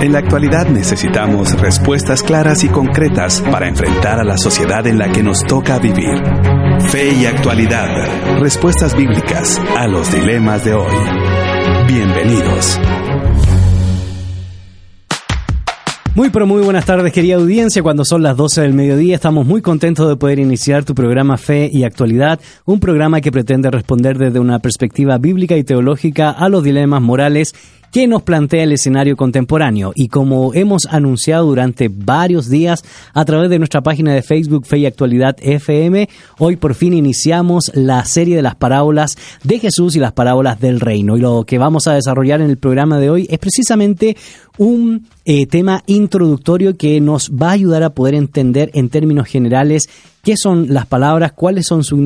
En la actualidad necesitamos respuestas claras y concretas para enfrentar a la sociedad en la que nos toca vivir. Fe y actualidad. Respuestas bíblicas a los dilemas de hoy. Bienvenidos. Muy pero muy buenas tardes querida audiencia, cuando son las 12 del mediodía estamos muy contentos de poder iniciar tu programa Fe y Actualidad, un programa que pretende responder desde una perspectiva bíblica y teológica a los dilemas morales que nos plantea el escenario contemporáneo. Y como hemos anunciado durante varios días a través de nuestra página de Facebook Fe y Actualidad FM, hoy por fin iniciamos la serie de las parábolas de Jesús y las parábolas del reino. Y lo que vamos a desarrollar en el programa de hoy es precisamente un eh, tema introductorio que nos va a ayudar a poder entender en términos generales qué son las palabras, cuáles son su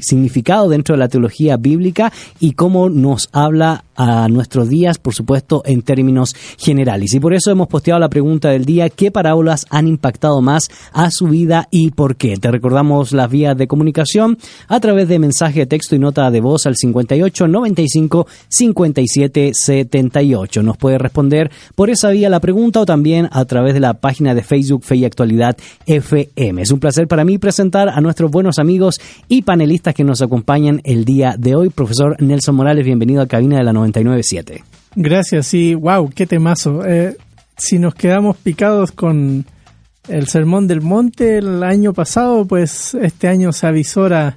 significado dentro de la teología bíblica y cómo nos habla a nuestros días, por supuesto, en términos generales. Y por eso hemos posteado la pregunta del día, ¿qué parábolas han impactado más a su vida y por qué? Te recordamos las vías de comunicación a través de mensaje de texto y nota de voz al 58 95 57 78. Nos puede responder por esa vía la pregunta o también a través de la página de Facebook Fe y Actualidad FM. Es un placer para mí presentar a nuestros buenos amigos y panelistas que nos acompañan el día de hoy. Profesor Nelson Morales, bienvenido a Cabina de la 997. Gracias, sí, wow, qué temazo. Eh, si nos quedamos picados con el Sermón del Monte el año pasado, pues este año se avisora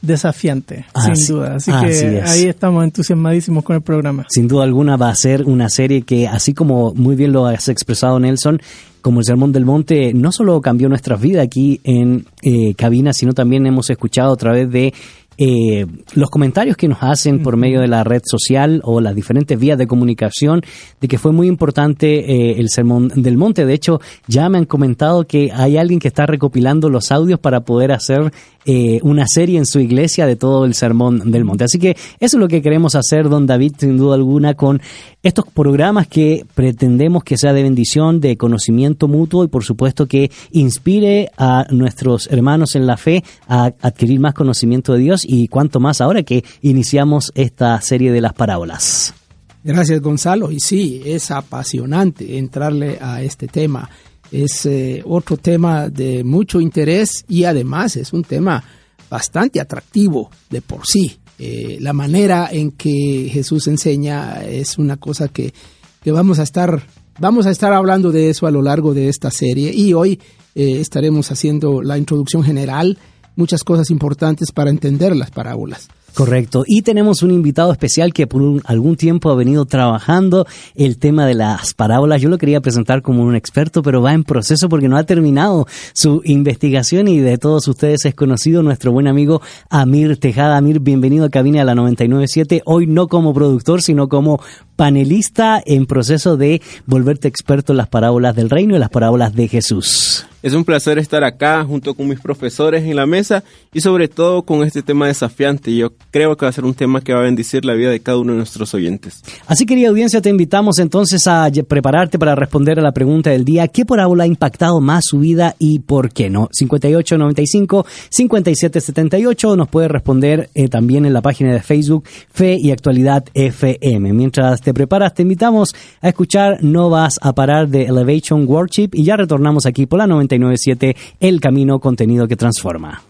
desafiante, sin duda. Así que ahí estamos entusiasmadísimos con el programa. Sin duda alguna va a ser una serie que, así como muy bien lo has expresado Nelson, como el Sermón del Monte, no solo cambió nuestras vidas aquí en eh, cabina, sino también hemos escuchado a través de eh, los comentarios que nos hacen por medio de la red social o las diferentes vías de comunicación de que fue muy importante eh, el Sermón del Monte. De hecho, ya me han comentado que hay alguien que está recopilando los audios para poder hacer eh, una serie en su iglesia de todo el Sermón del Monte. Así que eso es lo que queremos hacer, don David, sin duda alguna, con estos programas que pretendemos que sea de bendición, de conocimiento mutuo y por supuesto que inspire a nuestros hermanos en la fe a adquirir más conocimiento de Dios y cuanto más ahora que iniciamos esta serie de las parábolas. Gracias Gonzalo. Y sí, es apasionante entrarle a este tema es eh, otro tema de mucho interés y además es un tema bastante atractivo de por sí. Eh, la manera en que Jesús enseña es una cosa que, que, vamos a estar vamos a estar hablando de eso a lo largo de esta serie y hoy eh, estaremos haciendo la introducción general, muchas cosas importantes para entender las parábolas. Correcto. Y tenemos un invitado especial que por algún tiempo ha venido trabajando el tema de las parábolas. Yo lo quería presentar como un experto, pero va en proceso porque no ha terminado su investigación y de todos ustedes es conocido nuestro buen amigo Amir Tejada. Amir, bienvenido a Cabina a la 997. Hoy no como productor, sino como panelista en proceso de volverte experto en las parábolas del reino y las parábolas de Jesús. Es un placer estar acá junto con mis profesores en la mesa y sobre todo con este tema desafiante. Yo creo que va a ser un tema que va a bendecir la vida de cada uno de nuestros oyentes. Así, querida audiencia, te invitamos entonces a prepararte para responder a la pregunta del día. ¿Qué parábola ha impactado más su vida y por qué no? 5895 5778 nos puede responder eh, también en la página de Facebook Fe y Actualidad FM. Mientras te preparas, te invitamos a escuchar No vas a parar de Elevation Worship y ya retornamos aquí por la 997 El Camino Contenido que Transforma.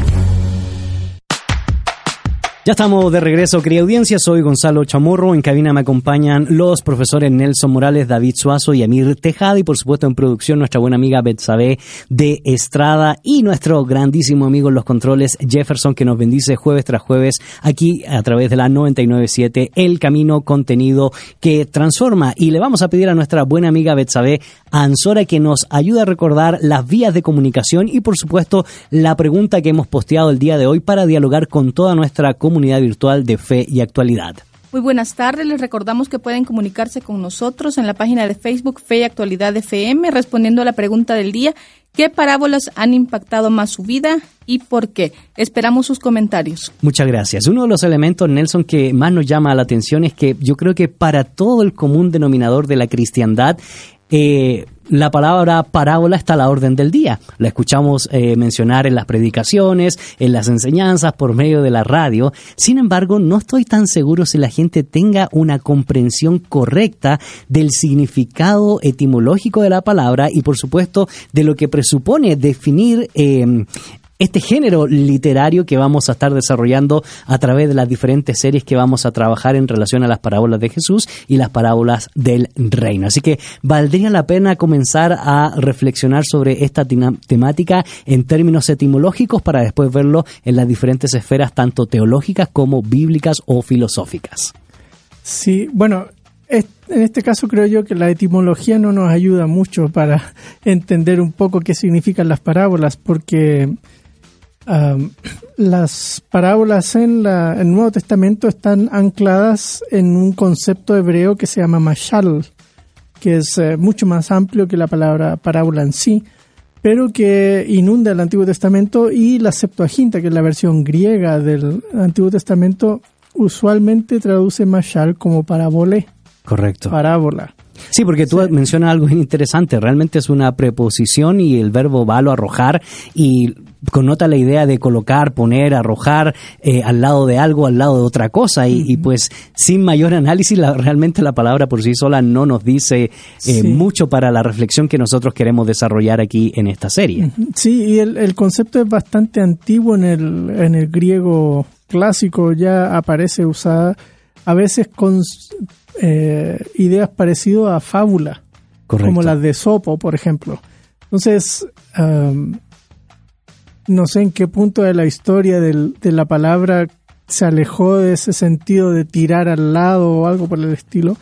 Ya estamos de regreso, querida audiencia. Soy Gonzalo Chamorro. En cabina me acompañan los profesores Nelson Morales, David Suazo y Amir Tejada. Y por supuesto, en producción, nuestra buena amiga Betsabe de Estrada y nuestro grandísimo amigo en los controles, Jefferson, que nos bendice jueves tras jueves aquí a través de la 997, El Camino Contenido que Transforma. Y le vamos a pedir a nuestra buena amiga Betsabe Ansora que nos ayude a recordar las vías de comunicación y, por supuesto, la pregunta que hemos posteado el día de hoy para dialogar con toda nuestra comunidad comunidad virtual de fe y actualidad. Muy buenas tardes, les recordamos que pueden comunicarse con nosotros en la página de Facebook Fe y Actualidad FM respondiendo a la pregunta del día, ¿qué parábolas han impactado más su vida y por qué? Esperamos sus comentarios. Muchas gracias. Uno de los elementos, Nelson, que más nos llama la atención es que yo creo que para todo el común denominador de la cristiandad, eh, la palabra parábola está a la orden del día. La escuchamos eh, mencionar en las predicaciones, en las enseñanzas, por medio de la radio. Sin embargo, no estoy tan seguro si la gente tenga una comprensión correcta del significado etimológico de la palabra y, por supuesto, de lo que presupone definir eh, este género literario que vamos a estar desarrollando a través de las diferentes series que vamos a trabajar en relación a las parábolas de Jesús y las parábolas del reino. Así que valdría la pena comenzar a reflexionar sobre esta temática en términos etimológicos para después verlo en las diferentes esferas tanto teológicas como bíblicas o filosóficas. Sí, bueno, en este caso creo yo que la etimología no nos ayuda mucho para entender un poco qué significan las parábolas, porque las parábolas en, la, el Nuevo Testamento están ancladas en un concepto hebreo que se llama mashal, que es eh, mucho más amplio que la palabra parábola en sí, pero que inunda el Antiguo Testamento y la Septuaginta, que es la versión griega del Antiguo Testamento, usualmente traduce mashal como parabole. Correcto. Parábola. Sí, porque tú mencionas algo interesante. Realmente es una preposición y el verbo valo, arrojar, y connota la idea de colocar, poner, arrojar eh, al lado de algo, al lado de otra cosa. Y, pues sin mayor análisis, realmente la palabra por sí sola no nos dice eh, mucho para la reflexión que nosotros queremos desarrollar aquí en esta serie. Sí, y el, el concepto es bastante antiguo en el, en el griego clásico, ya aparece usada a veces con eh, ideas parecidas a fábula, como las de Sopo, por ejemplo. Entonces, no sé en qué punto de la historia del, de la palabra se alejó de ese sentido de tirar al lado o algo por el estilo,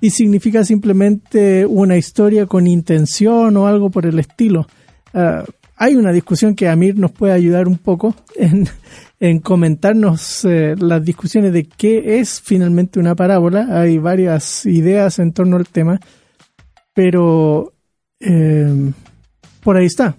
y significa simplemente una historia con intención o algo por el estilo. Ah, hay una discusión que Amir nos puede ayudar un poco en, en comentarnos eh, las discusiones de qué es finalmente una parábola. Hay varias ideas en torno al tema, pero eh, por ahí está.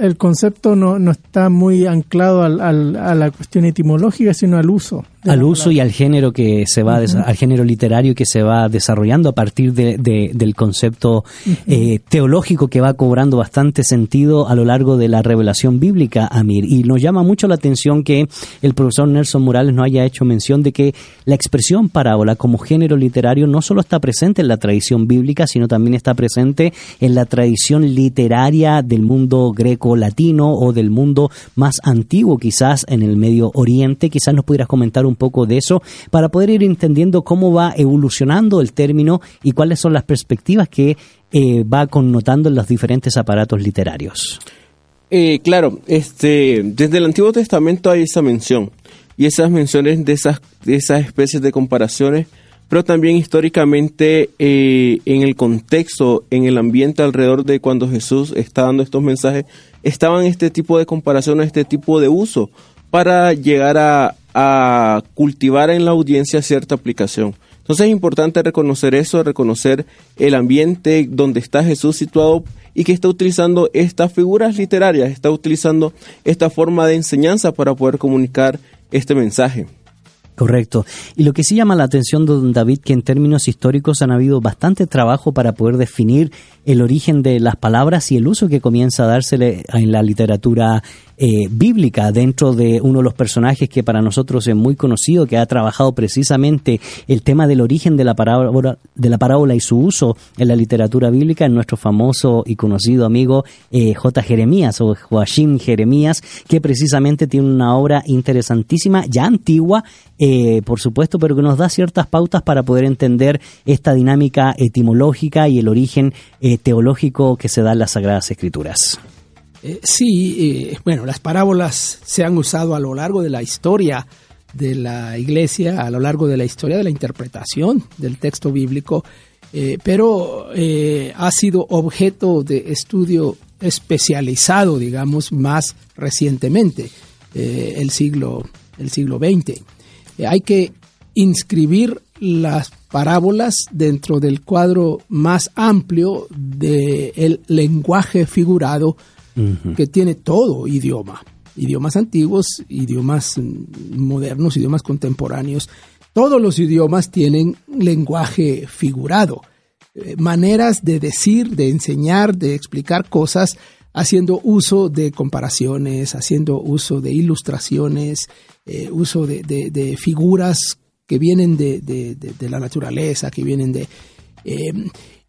el concepto no, no, está muy anclado al, a la cuestión etimológica, sino al uso. Al uso y al género que se va, al género literario que se va desarrollando a partir de, del concepto eh, teológico que va cobrando bastante sentido a lo largo de la revelación bíblica, Amir. Y nos llama mucho la atención que el profesor Nelson Morales no haya hecho mención de que la expresión parábola como género literario no solo está presente en la tradición bíblica, sino también está presente en la tradición literaria del mundo greco-latino o del mundo más antiguo, quizás en el Medio Oriente. Quizás nos pudieras comentar un poco de eso para poder ir entendiendo cómo va evolucionando el término y cuáles son las perspectivas que eh, va connotando en los diferentes aparatos literarios. Eh, claro, este, desde el Antiguo Testamento hay esa mención y esas menciones de esas, de esas especies de comparaciones pero también históricamente eh, en el contexto, en el ambiente alrededor de cuando Jesús está dando estos mensajes, estaban este tipo de comparaciones, este tipo de uso para llegar a, cultivar en la audiencia cierta aplicación. Entonces es importante reconocer eso, reconocer el ambiente donde está Jesús situado y que está utilizando estas figuras literarias, está utilizando esta forma de enseñanza para poder comunicar este mensaje. Correcto. Y lo que sí llama la atención, don David, que en términos históricos han habido bastante trabajo para poder definir el origen de las palabras y el uso que comienza a dársele en la literatura eh, bíblica dentro de uno de los personajes que para nosotros es muy conocido, que ha trabajado precisamente el tema del origen de la parábola, de la parábola y su uso en la literatura bíblica, en nuestro famoso y conocido amigo eh, J. Jeremías o Joachim Jeremías, que precisamente tiene una obra interesantísima, ya antigua, eh, por supuesto, pero que nos da ciertas pautas para poder entender esta dinámica etimológica y el origen eh, teológico que se da en las Sagradas Escrituras. Eh, sí, bueno, las parábolas se han usado a lo largo de la historia de la iglesia, a lo largo de la historia de la interpretación del texto bíblico, pero ha sido objeto de estudio especializado, digamos, más recientemente, el siglo el siglo XX. Eh, hay que inscribir las parábolas dentro del cuadro más amplio del lenguaje figurado que tiene todo idioma, idiomas antiguos, idiomas modernos, idiomas contemporáneos. Todos los idiomas tienen lenguaje figurado, eh, maneras de decir, de enseñar, de explicar cosas haciendo uso de comparaciones, haciendo uso de ilustraciones, eh, uso de, figuras que vienen de, la naturaleza, que vienen de... Eh,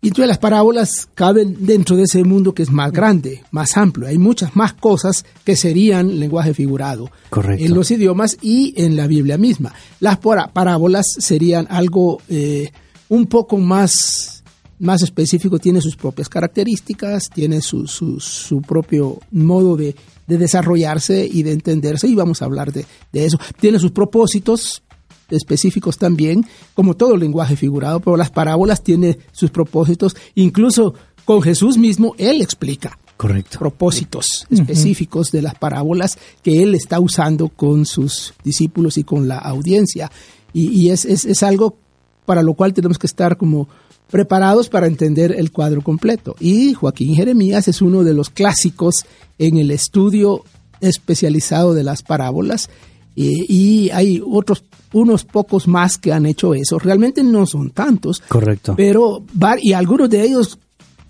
y entonces las parábolas caben dentro de ese mundo que es más grande, más amplio. Hay muchas más cosas que serían lenguaje figurado en los idiomas y en la Biblia misma. Las parábolas serían algo eh, un poco más más específico, tiene sus propias características, tiene su, su, propio modo de, desarrollarse y de entenderse, y vamos a hablar de, eso. Tiene sus propósitos específicos también, como todo lenguaje figurado, pero las parábolas tienen sus propósitos, incluso con Jesús mismo, Él explica. Correcto. propósitos específicos de las parábolas que él está usando con sus discípulos y con la audiencia. Y, es, es, es, algo para lo cual tenemos que estar como preparados para entender el cuadro completo. Y Joaquín Jeremías es uno de los clásicos en el estudio especializado de las parábolas y, hay otros unos pocos más que han hecho eso. Realmente no son tantos. Correcto. Pero y algunos de ellos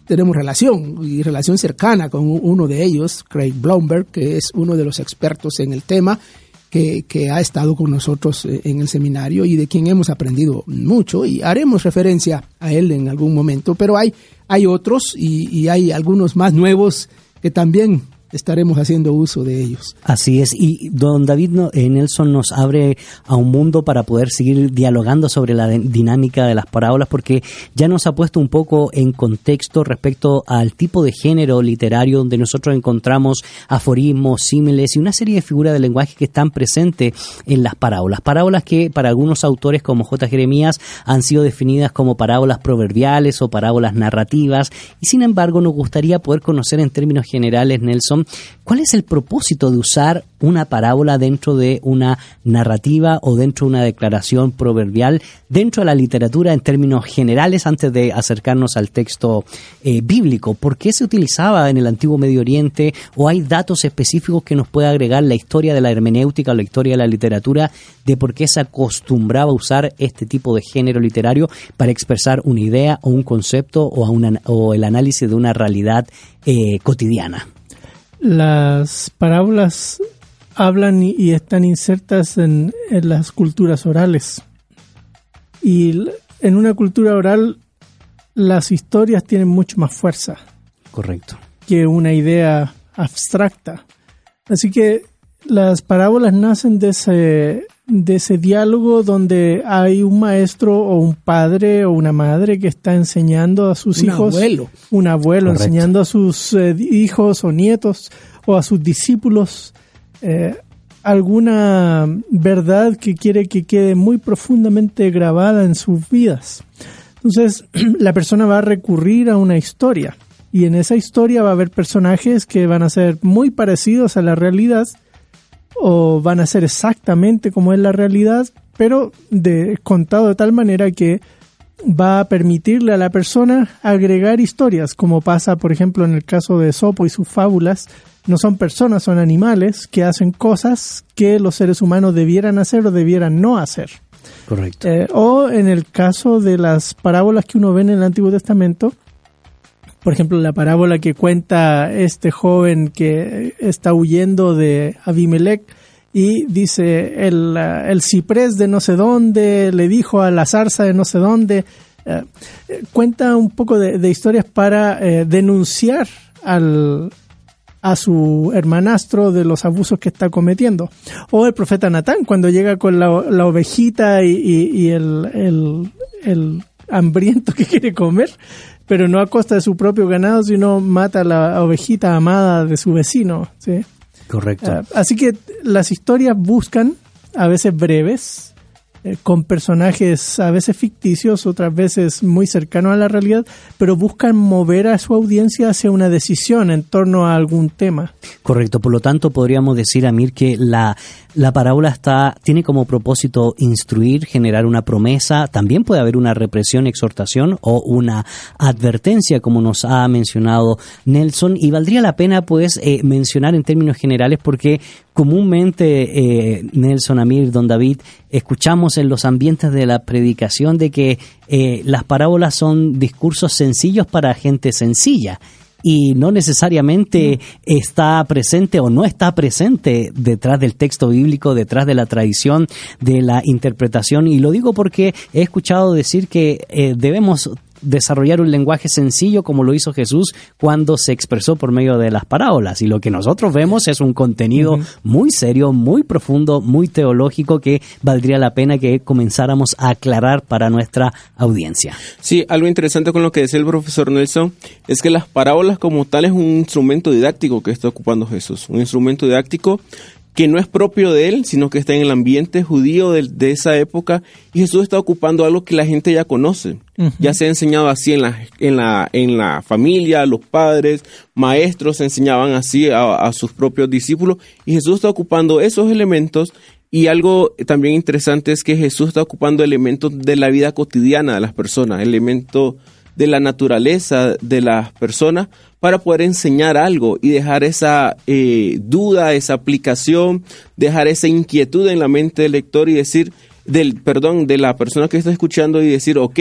tenemos relación y relación cercana con uno de ellos, Craig Blomberg, que es uno de los expertos en el tema que, ha estado con nosotros eh, en el seminario y de quien hemos aprendido mucho y haremos referencia a él en algún momento, pero hay, hay otros y, y hay algunos más nuevos que también estaremos haciendo uso de ellos. Así es, y don David eh, Nelson nos abre a un mundo para poder seguir dialogando sobre la dinámica de las parábolas, porque ya nos ha puesto un poco en contexto respecto al tipo de género literario donde nosotros encontramos aforismos, símiles y una serie de figuras de lenguaje que están presentes en las parábolas. Parábolas que para algunos autores como J. Jeremías han sido definidas como parábolas proverbiales o parábolas narrativas, y sin embargo nos gustaría poder conocer en términos generales, Nelson, ¿Cuál es el propósito de usar una parábola dentro de una narrativa o dentro de una declaración proverbial dentro de la literatura en términos generales antes de acercarnos al texto eh, bíblico? ¿Por qué se utilizaba en el antiguo Medio Oriente o hay datos específicos que nos puede agregar la historia de la hermenéutica o la historia de la literatura de por qué se acostumbraba a usar este tipo de género literario para expresar una idea o un concepto o, o el análisis de una realidad eh, cotidiana? Las parábolas hablan y, están insertas en, las culturas orales. Y en una cultura oral las historias tienen mucho más fuerza. Correcto. Que una idea abstracta. Así que las parábolas nacen de ese, de ese diálogo donde hay un maestro o un padre o una madre que está enseñando a sus hijos. Abuelo. Un abuelo. enseñando a sus eh, hijos o nietos o a sus discípulos eh, alguna verdad que quiere que quede muy profundamente grabada en sus vidas. Entonces, la persona va a recurrir a una historia y en esa historia va a haber personajes que van a ser muy parecidos a la realidad o van a ser exactamente como es la realidad, pero de, contado de tal manera que va a permitirle a la persona agregar historias, como pasa, por ejemplo, en el caso de Sopo y sus fábulas. No son personas, son animales que hacen cosas que los seres humanos debieran hacer o debieran no hacer. Correcto. Eh, o en el caso de las parábolas que uno ve en el Antiguo Testamento, Por ejemplo, la parábola que cuenta este joven que está huyendo de Abimelech y dice el, el ciprés de no sé dónde le dijo a la zarza de no sé dónde. Eh, cuenta un poco de, historias para eh, denunciar al, a su hermanastro de los abusos que está cometiendo. O el profeta Natán, cuando llega con la, ovejita y, el, el, hambriento que quiere comer, pero no a costa de su propio ganado, sino mata a la ovejita amada de su vecino. ¿sí? Correcto. Ah, así que las historias buscan, a veces breves, eh, con personajes a veces ficticios, otras veces muy cercanos a la realidad, pero buscan mover a su audiencia hacia una decisión en torno a algún tema. Correcto, por lo tanto podríamos decir, Amir, que la, la parábola está, tiene como propósito instruir, generar una promesa, también puede haber una represión, exhortación o una advertencia, como nos ha mencionado Nelson, y valdría la pena pues eh, mencionar en términos generales porque comúnmente, eh, Nelson, Amir, Don David, escuchamos en los ambientes de la predicación de que eh, las parábolas son discursos sencillos para gente sencilla y no necesariamente está presente o no está presente detrás del texto bíblico, detrás de la tradición de la interpretación. Y lo digo porque he escuchado decir que eh, debemos desarrollar un lenguaje sencillo como lo hizo Jesús cuando se expresó por medio de las parábolas. Y lo que nosotros vemos es un contenido muy serio, muy profundo, muy teológico que valdría la pena que comenzáramos a aclarar para nuestra audiencia. Sí, algo interesante con lo que decía el profesor Nelson es que las parábolas como tal es un instrumento didáctico que está ocupando Jesús, un instrumento didáctico que no es propio de él, sino que está en el ambiente judío de, esa época y Jesús está ocupando algo que la gente ya conoce. Ya se ha enseñado así en la, en la, en la familia, los padres, maestros enseñaban así a, sus propios discípulos y Jesús está ocupando esos elementos y algo también interesante es que Jesús está ocupando elementos de la vida cotidiana de las personas, elementos de la naturaleza de las personas para poder enseñar algo y dejar esa eh, duda, esa aplicación, dejar esa inquietud en la mente del lector y decir, del, perdón, de la persona que está escuchando y decir, ok,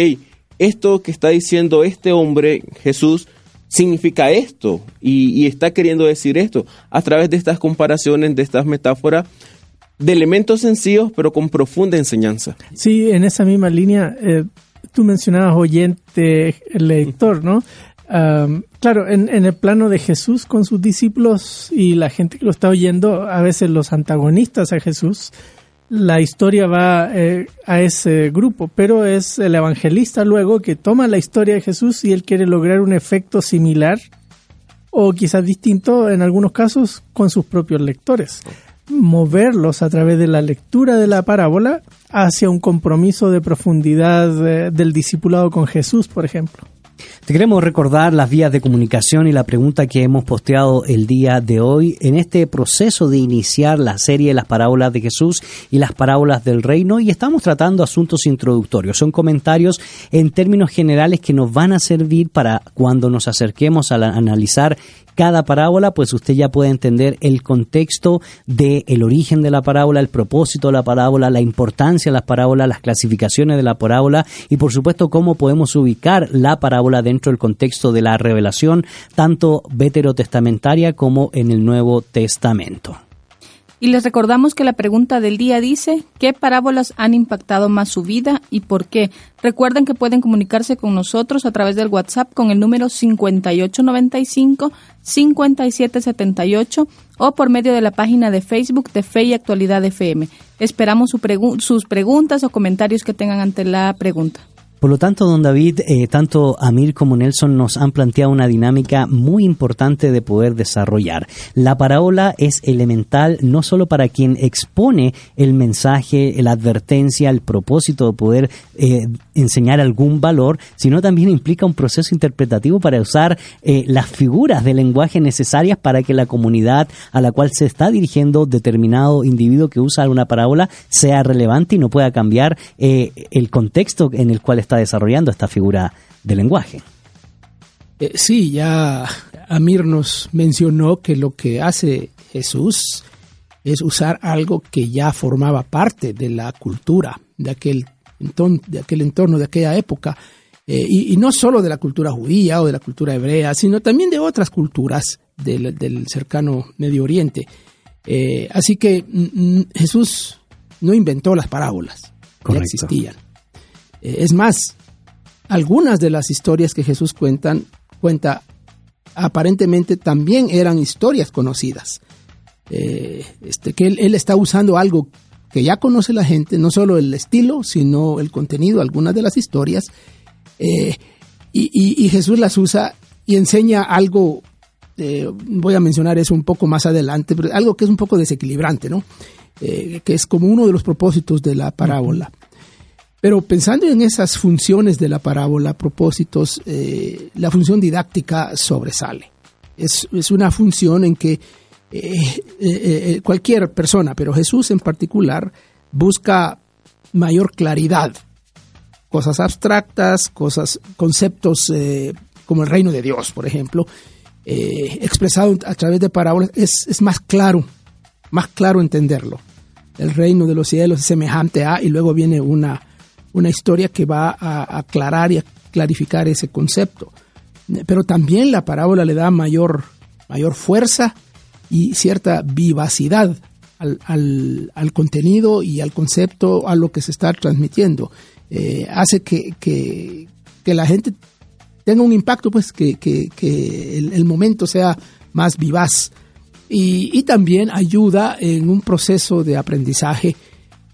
esto que está diciendo este hombre, Jesús, significa esto y, está queriendo decir esto a través de estas comparaciones, de estas metáforas de elementos sencillos pero con profunda enseñanza. Sí, en esa misma línea, eh, tú mencionabas oyente, lector, ¿no? claro, en, el plano de Jesús con sus discípulos y la gente que lo está oyendo, a veces los antagonistas a Jesús, la historia va eh, a ese grupo, pero es el evangelista luego que toma la historia de Jesús y él quiere lograr un efecto similar o quizás distinto en algunos casos con sus propios lectores moverlos a través de la lectura de la parábola hacia un compromiso de profundidad eh, del discipulado con Jesús, por ejemplo. Te queremos recordar las vías de comunicación y la pregunta que hemos posteado el día de hoy en este proceso de iniciar la serie de las parábolas de Jesús y las parábolas del reino y estamos tratando asuntos introductorios. Son comentarios en términos generales que nos van a servir para cuando nos acerquemos a analizar cada parábola, pues usted ya puede entender el contexto del el origen de la parábola, el propósito de la parábola, la importancia de las parábolas, las clasificaciones de la parábola y por supuesto cómo podemos ubicar la parábola dentro del contexto de la revelación, tanto veterotestamentaria como en el Nuevo Testamento. Y les recordamos que la pregunta del día dice, ¿qué parábolas han impactado más su vida y por qué? Recuerden que pueden comunicarse con nosotros a través del WhatsApp con el número 5895-5778 o por medio de la página de Facebook de Fe y Actualidad FM. Esperamos sus preguntas o comentarios que tengan ante la pregunta. Por lo tanto, don David, eh, tanto Amir como Nelson nos han planteado una dinámica muy importante de poder desarrollar. La parábola es elemental no solo para quien expone el mensaje, la advertencia, el propósito de poder eh, enseñar algún valor, sino también implica un proceso interpretativo para usar eh, las figuras de lenguaje necesarias para que la comunidad a la cual se está dirigiendo determinado individuo que usa una parábola sea relevante y no pueda cambiar el contexto en el cual está desarrollando esta figura de lenguaje. Eh, sí, ya Amir nos mencionó que lo que hace Jesús es usar algo que ya formaba parte de la cultura de aquel, entorno, de aquel entorno, de aquella época. Eh, y, y no solo de la cultura judía o de la cultura hebrea, sino también de otras culturas del, del cercano Medio Oriente. Eh, así que mm, mm, Jesús no inventó las parábolas, ya Correcto. existían. Eh, es más, algunas de las historias que Jesús cuentan, cuenta aparentemente también eran historias conocidas. Eh, este, que él, está usando algo que ya conoce la gente, no solo el estilo, sino el contenido, algunas de las historias, eh, y, Jesús las usa y enseña algo, voy a mencionar eso un poco más adelante, pero algo que es un poco desequilibrante, ¿no? Que es como uno de los propósitos de la parábola. Pero pensando en esas funciones de la parábola, propósitos, eh, la función didáctica sobresale. Es, es una función en que eh, eh, cualquier persona, pero Jesús en particular, busca mayor claridad. Cosas abstractas, cosas, conceptos como el reino de Dios, por ejemplo, expresado a través de parábolas, es, es más claro, más claro entenderlo. El reino de los cielos es semejante a, y luego viene una, una historia que va a aclarar y a clarificar ese concepto. Pero también la parábola le da mayor, mayor fuerza y cierta vivacidad al, al- al contenido y al concepto, a lo que se está transmitiendo. Eh, hace que, que- que la gente tenga un impacto, pues que, que- el, el momento sea más vivaz. Y, y también ayuda en un proceso de aprendizaje.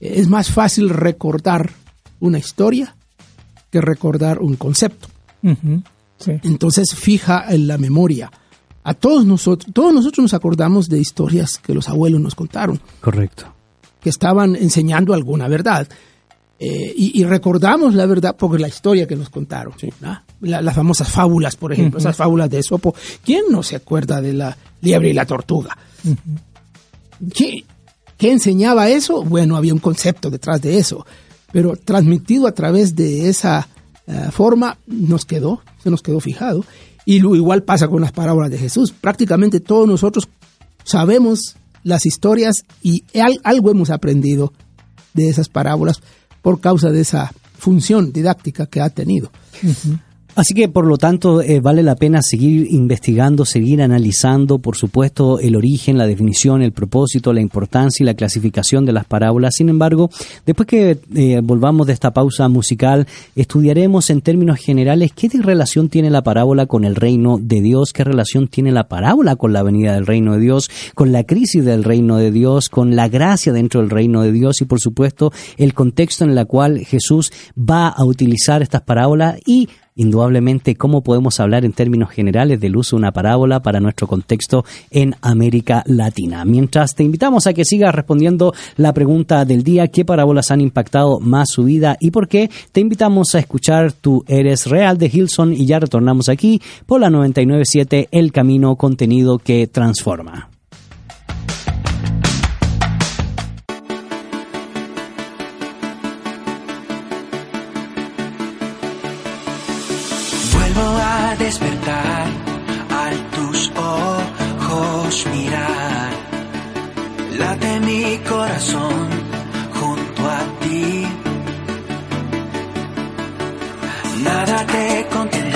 Es más fácil recordar una historia que recordar un concepto. Sí. Entonces fija en la memoria. A todos nosotros, todos nosotros nos acordamos de historias que los abuelos nos contaron, Correcto. que estaban enseñando alguna verdad. Eh, y, y recordamos la verdad por la historia que nos contaron. ¿no? La- las famosas fábulas, por ejemplo, esas fábulas de Esopo. ¿Quién no se acuerda de la liebre y la tortuga? ¿Qué, qué enseñaba eso? Bueno, había un concepto detrás de eso, pero transmitido a través de esa eh, forma nos quedó, se nos quedó fijado. Y lo igual pasa con las parábolas de Jesús. Prácticamente todos nosotros sabemos las historias y al- algo hemos aprendido de esas parábolas por causa de esa función didáctica que ha tenido. Así que, por lo tanto, eh, vale la pena seguir investigando, seguir analizando, por supuesto, el origen, la definición, el propósito, la importancia y la clasificación de las parábolas. Sin embargo, después que eh, volvamos de esta pausa musical, estudiaremos en términos generales qué relación tiene la parábola con el reino de Dios, qué relación tiene la parábola con la venida del reino de Dios, con la crisis del reino de Dios, con la gracia dentro del reino de Dios y, por supuesto, el contexto en el cual Jesús va a utilizar estas parábolas y indudablemente cómo podemos hablar en términos generales del uso de una parábola para nuestro contexto en América Latina. Mientras te invitamos a que sigas respondiendo la pregunta del día, ¿qué parábolas han impactado más su vida y por qué? Te invitamos a escuchar Tu Eres Real de Hilson y ya retornamos aquí por la 997 El Camino Contenido que Transforma. Despertar al tus ojos mirar. Late mi corazón junto a ti. Nada te contendrá,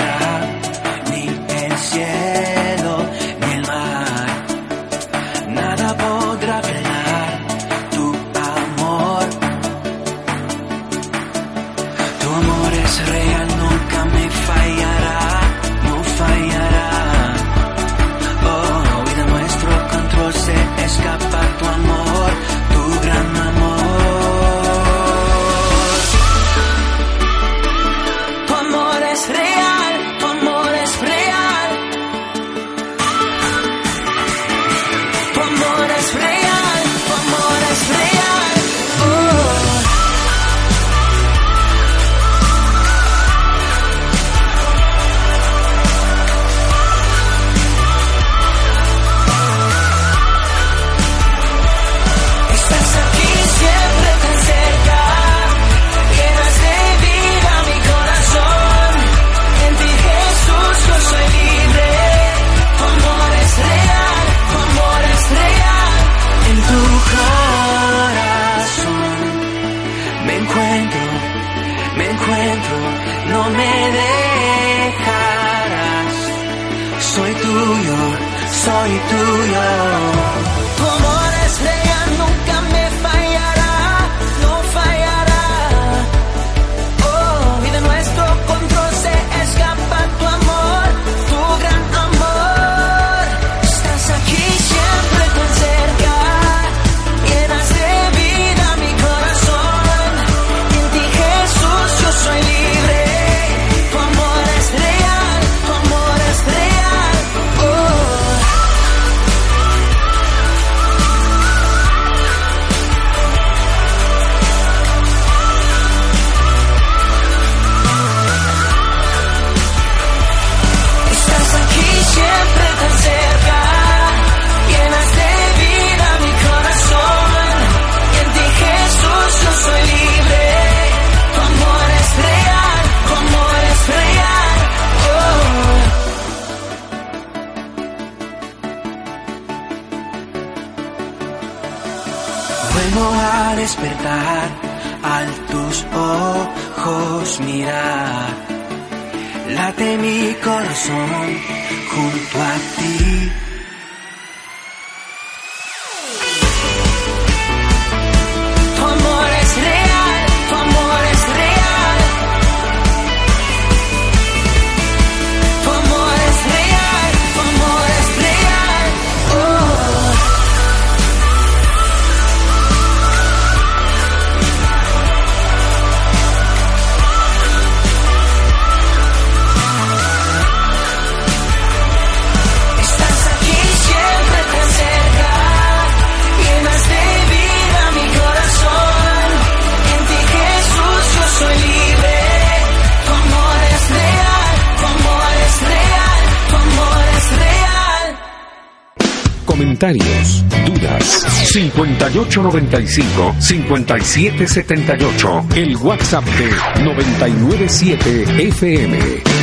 5895-5778. El WhatsApp de 997 FM.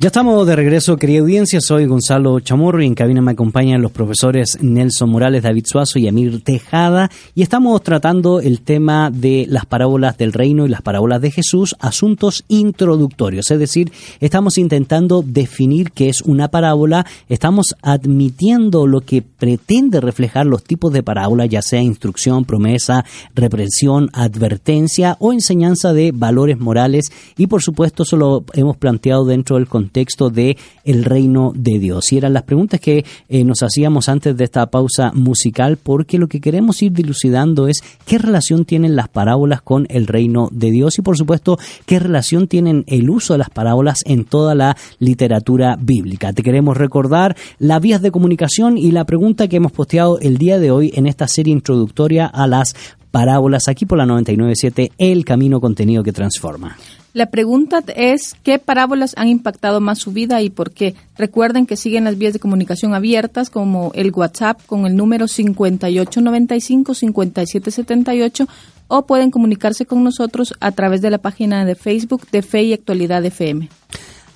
Ya estamos de regreso, querida audiencia. Soy Gonzalo Chamorro y en cabina me acompañan los profesores Nelson Morales, David Suazo y Amir Tejada. Y estamos tratando el tema de las parábolas del reino y las parábolas de Jesús, asuntos introductorios. Es decir, estamos intentando definir qué es una parábola, estamos admitiendo lo que pretende reflejar los tipos de parábola, ya sea instrucción, promesa, reprensión, advertencia o enseñanza de valores morales. Y por supuesto, eso lo hemos planteado dentro del contexto de el reino de Dios. Y eran las preguntas que eh, nos hacíamos antes de esta pausa musical, porque lo que queremos ir dilucidando es qué relación tienen las parábolas con el reino de Dios y por supuesto qué relación tienen el uso de las parábolas en toda la literatura bíblica. Te queremos recordar las vías de comunicación y la pregunta que hemos posteado el día de hoy en esta serie introductoria a las parábolas aquí por la 997 El Camino Contenido que Transforma. La pregunta es, ¿qué parábolas han impactado más su vida y por qué? Recuerden que siguen las vías de comunicación abiertas como el WhatsApp con el número 5895-5778 o pueden comunicarse con nosotros a través de la página de Facebook de Fe y Actualidad FM.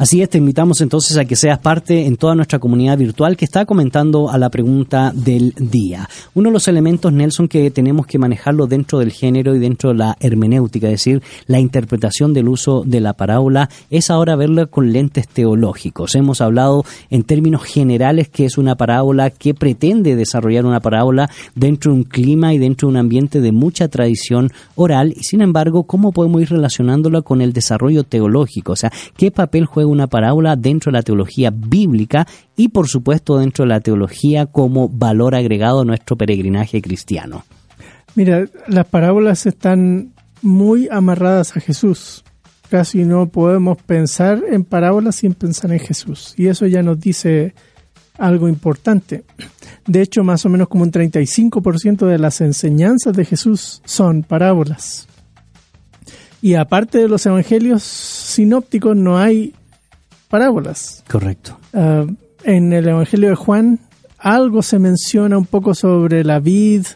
Así es, te invitamos entonces a que seas parte en toda nuestra comunidad virtual que está comentando a la pregunta del día. Uno de los elementos, Nelson, que tenemos que manejarlo dentro del género y dentro de la hermenéutica, es decir, la interpretación del uso de la parábola, es ahora verla con lentes teológicos. Hemos hablado en términos generales que es una parábola que pretende desarrollar una parábola dentro de un clima y dentro de un ambiente de mucha tradición oral y sin embargo, ¿cómo podemos ir relacionándola con el desarrollo teológico? O sea, ¿qué papel juega una parábola dentro de la teología bíblica y por supuesto dentro de la teología como valor agregado a nuestro peregrinaje cristiano. Mira, las parábolas están muy amarradas a Jesús. Casi no podemos pensar en parábolas sin pensar en Jesús. Y eso ya nos dice algo importante. De hecho, más o menos como un 35% de las enseñanzas de Jesús son parábolas. Y aparte de los evangelios sinópticos no hay parábolas. Correcto. Uh, en el Evangelio de Juan algo se menciona un poco sobre la vid,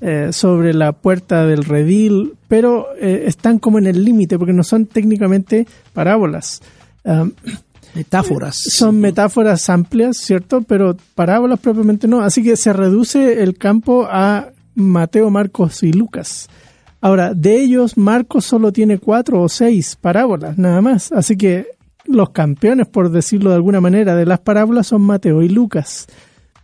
eh, sobre la puerta del redil, pero eh, están como en el límite porque no son técnicamente parábolas. Um, metáforas. Son metáforas amplias, ¿cierto? Pero parábolas propiamente no. Así que se reduce el campo a Mateo, Marcos y Lucas. Ahora, de ellos, Marcos solo tiene cuatro o seis parábolas, nada más. Así que los campeones, por decirlo de alguna manera, de las parábolas son Mateo y Lucas.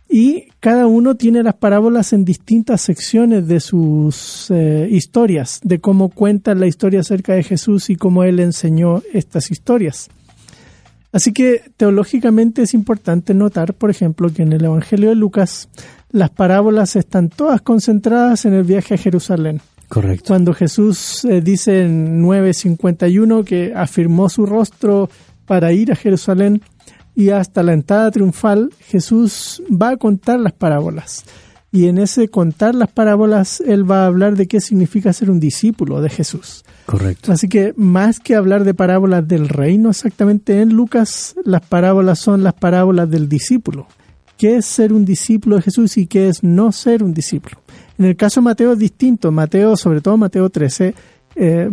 Y cada uno tiene las parábolas en distintas secciones de sus eh, historias, de cómo cuentan la historia acerca de Jesús y cómo él enseñó estas historias. Así que teológicamente es importante notar, por ejemplo, que en el Evangelio de Lucas las parábolas están todas concentradas en el viaje a Jerusalén. Correcto. Cuando Jesús eh, dice en 9:51 que afirmó su rostro para ir a Jerusalén y hasta la entrada triunfal, Jesús va a contar las parábolas. Y en ese contar las parábolas, él va a hablar de qué significa ser un discípulo de Jesús. Correcto. Así que más que hablar de parábolas del reino exactamente en Lucas, las parábolas son las parábolas del discípulo. ¿Qué es ser un discípulo de Jesús y qué es no ser un discípulo? En el caso de Mateo es distinto. Mateo, sobre todo Mateo 13, eh,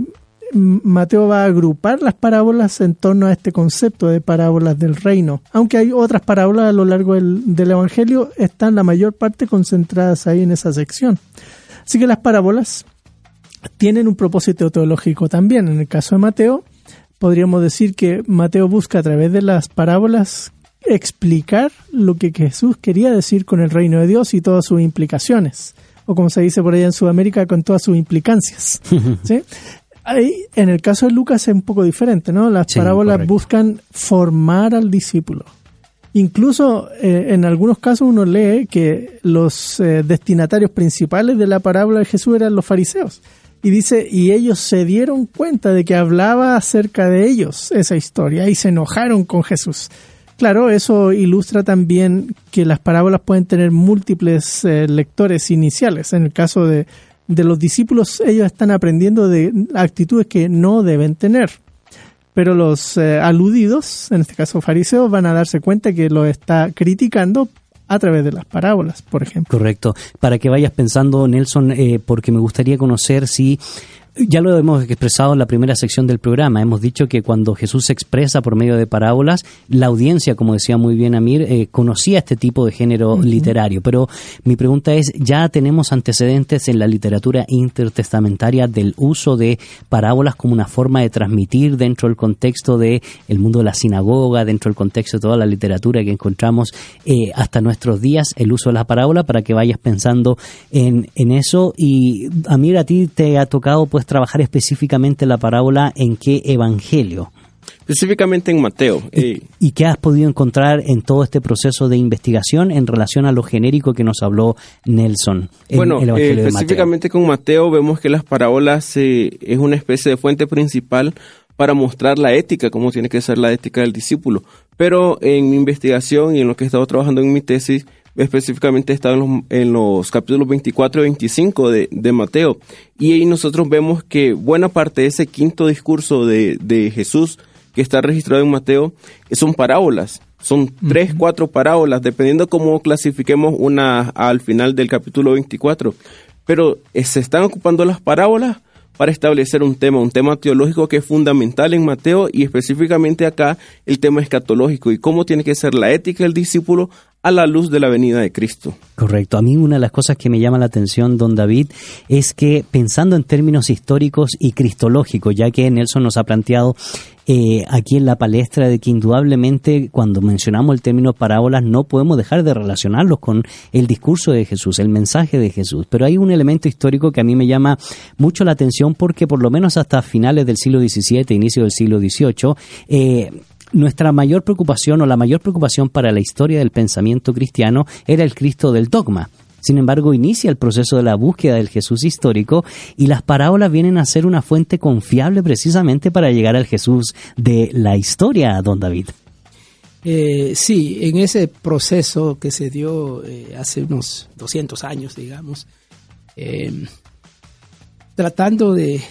Mateo va a agrupar las parábolas en torno a este concepto de parábolas del reino. Aunque hay otras parábolas a lo largo del, del Evangelio, están la mayor parte concentradas ahí en esa sección. Así que las parábolas tienen un propósito teológico también. En el caso de Mateo, podríamos decir que Mateo busca a través de las parábolas explicar lo que Jesús quería decir con el reino de Dios y todas sus implicaciones. O como se dice por allá en Sudamérica, con todas sus implicancias. ¿sí? Ahí, en el caso de Lucas es un poco diferente, ¿no? Las Sí, parábolas correcto. buscan formar al discípulo. Incluso eh, en algunos casos uno lee que los eh, destinatarios principales de la parábola de Jesús eran los fariseos. Y dice, y ellos se dieron cuenta de que hablaba acerca de ellos esa historia y se enojaron con Jesús. Claro, eso ilustra también que las parábolas pueden tener múltiples eh, lectores iniciales. En el caso de, de los discípulos, ellos están aprendiendo de actitudes que no deben tener. Pero los eh, aludidos, en este caso fariseos, van a darse cuenta que lo está criticando a través de las parábolas, por ejemplo. Correcto. Para que vayas pensando, Nelson, eh, porque me gustaría conocer si ya lo hemos expresado en la primera sección del programa. Hemos dicho que cuando Jesús se expresa por medio de parábolas, la audiencia, como decía muy bien Amir, eh, conocía este tipo de género literario. Pero mi pregunta es, ¿ya tenemos antecedentes en la literatura intertestamentaria del uso de parábolas como una forma de transmitir dentro del contexto de el mundo de la sinagoga, dentro del contexto de toda la literatura que encontramos eh, hasta nuestros días, el uso de la parábola, para que vayas pensando en, en eso? Y Amir, a ti te ha tocado pues trabajar específicamente la parábola en qué evangelio. Específicamente en Mateo. eh, ¿Y qué has podido encontrar en todo este proceso de investigación en relación a lo genérico que nos habló Nelson en bueno, el eh, Evangelio de Mateo? específicamente con Mateo vemos que las parábolas eh, es una especie de fuente principal para mostrar la ética, cómo tiene que ser la ética del discípulo. Pero en mi investigación y en lo que he estado trabajando en mi tesis, específicamente estado en los, en los capítulos 24 y 25 de, de Mateo. Y ahí nosotros vemos que buena parte de ese quinto discurso de, de Jesús que está registrado en Mateo son parábolas. Son tres, cuatro parábolas, dependiendo cómo clasifiquemos una al final del capítulo 24. Pero eh, se están ocupando las parábolas para establecer un tema, un tema teológico que es fundamental en Mateo y específicamente acá el tema escatológico y cómo tiene que ser la ética del discípulo a la luz de la venida de Cristo. Correcto. A mí una de las cosas que me llama la atención, don David, es que pensando en términos históricos y cristológicos, ya que Nelson nos ha planteado eh, aquí en la palestra de que indudablemente cuando mencionamos el término parábolas no podemos dejar de relacionarlos con el discurso de Jesús, el mensaje de Jesús. Pero hay un elemento histórico que a mí me llama mucho la atención porque por lo menos hasta finales del siglo XVII, inicio del siglo XVIII, eh, nuestra mayor preocupación o la mayor preocupación para la historia del pensamiento cristiano era el Cristo del dogma. Sin embargo, inicia el proceso de la búsqueda del Jesús histórico y las parábolas vienen a ser una fuente confiable precisamente para llegar al Jesús de la historia, don David. Eh, sí, en ese proceso que se dio eh, hace unos 200 años, digamos, eh, tratando de,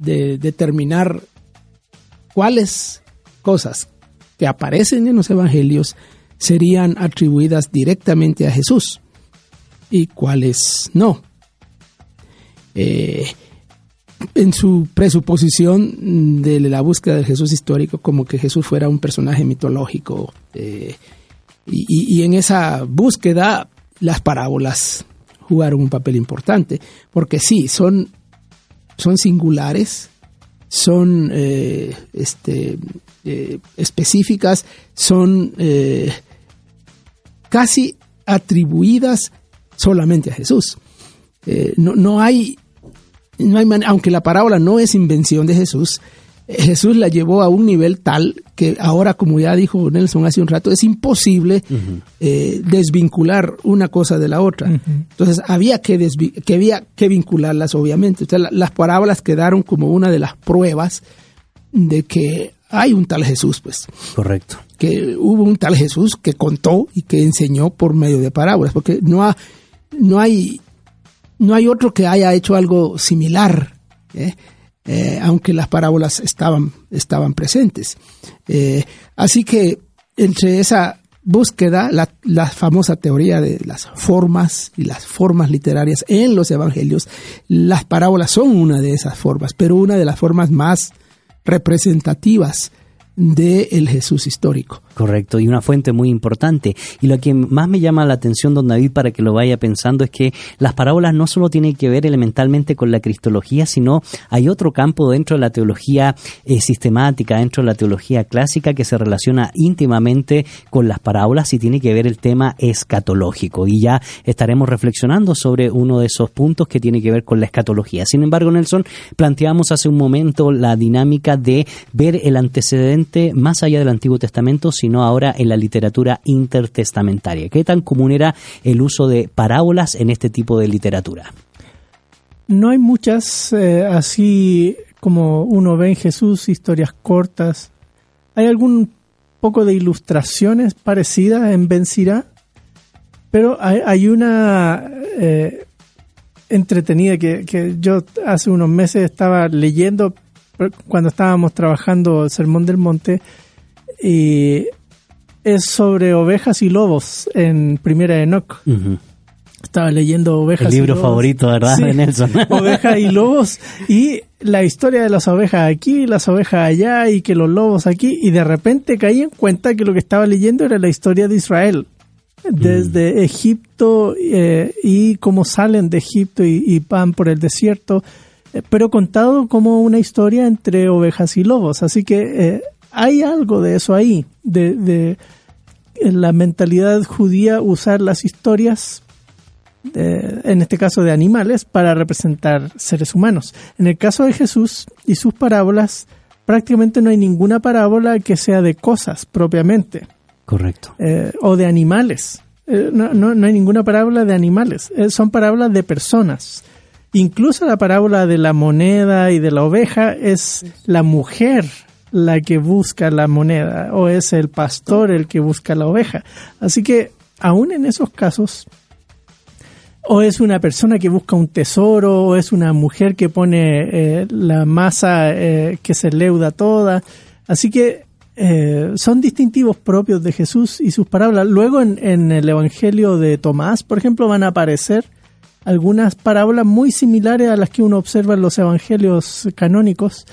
de determinar cuáles cosas que aparecen en los evangelios serían atribuidas directamente a Jesús y cuáles no. Eh, en su presuposición de la búsqueda del Jesús histórico, como que Jesús fuera un personaje mitológico. eh, y en esa búsqueda, las parábolas jugaron un papel importante, porque sí, son, son singulares, son eh, este, eh, específicas, son eh, casi atribuidas solamente a Jesús. Eh, no, no hay no hay man- aunque la parábola no es invención de Jesús, Jesús la llevó a un nivel tal que ahora, como ya dijo Nelson hace un rato, es imposible eh, desvincular una cosa de la otra. Entonces había que, que había que vincularlas, obviamente. La- las parábolas quedaron como una de las pruebas de que hay un tal Jesús, pues Correcto. que hubo un tal Jesús que contó y que enseñó por medio de parábolas, porque no, ha- no hay no hay otro que haya hecho algo similar, ¿eh? Eh, aunque las parábolas estaban, estaban presentes. Eh, así que entre esa búsqueda, la, la famosa teoría de las formas y las formas literarias en los evangelios. Las parábolas son una de esas formas, pero una de las formas más representativas del el Jesús histórico. Correcto, y una fuente muy importante. Y lo que más me llama la atención, don David, para que lo vaya pensando, es que las parábolas no solo tienen que ver elementalmente con la cristología, sino hay otro campo dentro de la teología eh, sistemática, dentro de la teología clásica, que se relaciona íntimamente con las parábolas y tiene que ver el tema escatológico. Y ya estaremos reflexionando sobre uno de esos puntos que tiene que ver con la escatología. Sin embargo, Nelson, planteamos hace un momento la dinámica de ver el antecedente más allá del Antiguo Testamento, sino ahora en la literatura intertestamentaria. ¿Qué tan común era el uso de parábolas en este tipo de literatura? No hay muchas eh, así como uno ve en Jesús, historias cortas. Hay algún poco de ilustraciones parecidas en Ben Sirá, pero hay, una eh, entretenida que, que yo hace unos meses estaba leyendo cuando estábamos trabajando el Sermón del Monte y es sobre ovejas y lobos en Primera Enoch. Ujú. Estaba leyendo ovejas El y libro lobos. favorito, ¿verdad, Sí, de Nelson? ovejas y lobos y la historia de las ovejas aquí, las ovejas allá y que los lobos aquí y de repente caí en cuenta que lo que estaba leyendo era la historia de Israel desde Egipto eh, y cómo salen de Egipto y, y van por el desierto, eh, pero contado como una historia entre ovejas y lobos. Así que eh, hay algo de eso ahí, de, la mentalidad judía usar las historias de- en este caso de animales, para representar seres humanos. En el caso de Jesús y sus parábolas, prácticamente no hay ninguna parábola que sea de cosas propiamente, Correcto. eh, o de animales. Eh, no, no- no hay ninguna parábola de animales, Eh, son parábolas de personas. Incluso la parábola de la moneda y de la oveja es la mujer la que busca la moneda o es el pastor el que busca la oveja. Así que aún en esos casos o es una persona que busca un tesoro, o es una mujer que pone eh, la masa eh, que se leuda toda. Así que eh, son distintivos propios de Jesús y sus parábolas. Luego en, el Evangelio de Tomás, por ejemplo, van a aparecer algunas parábolas muy similares a las que uno observa en los evangelios canónicos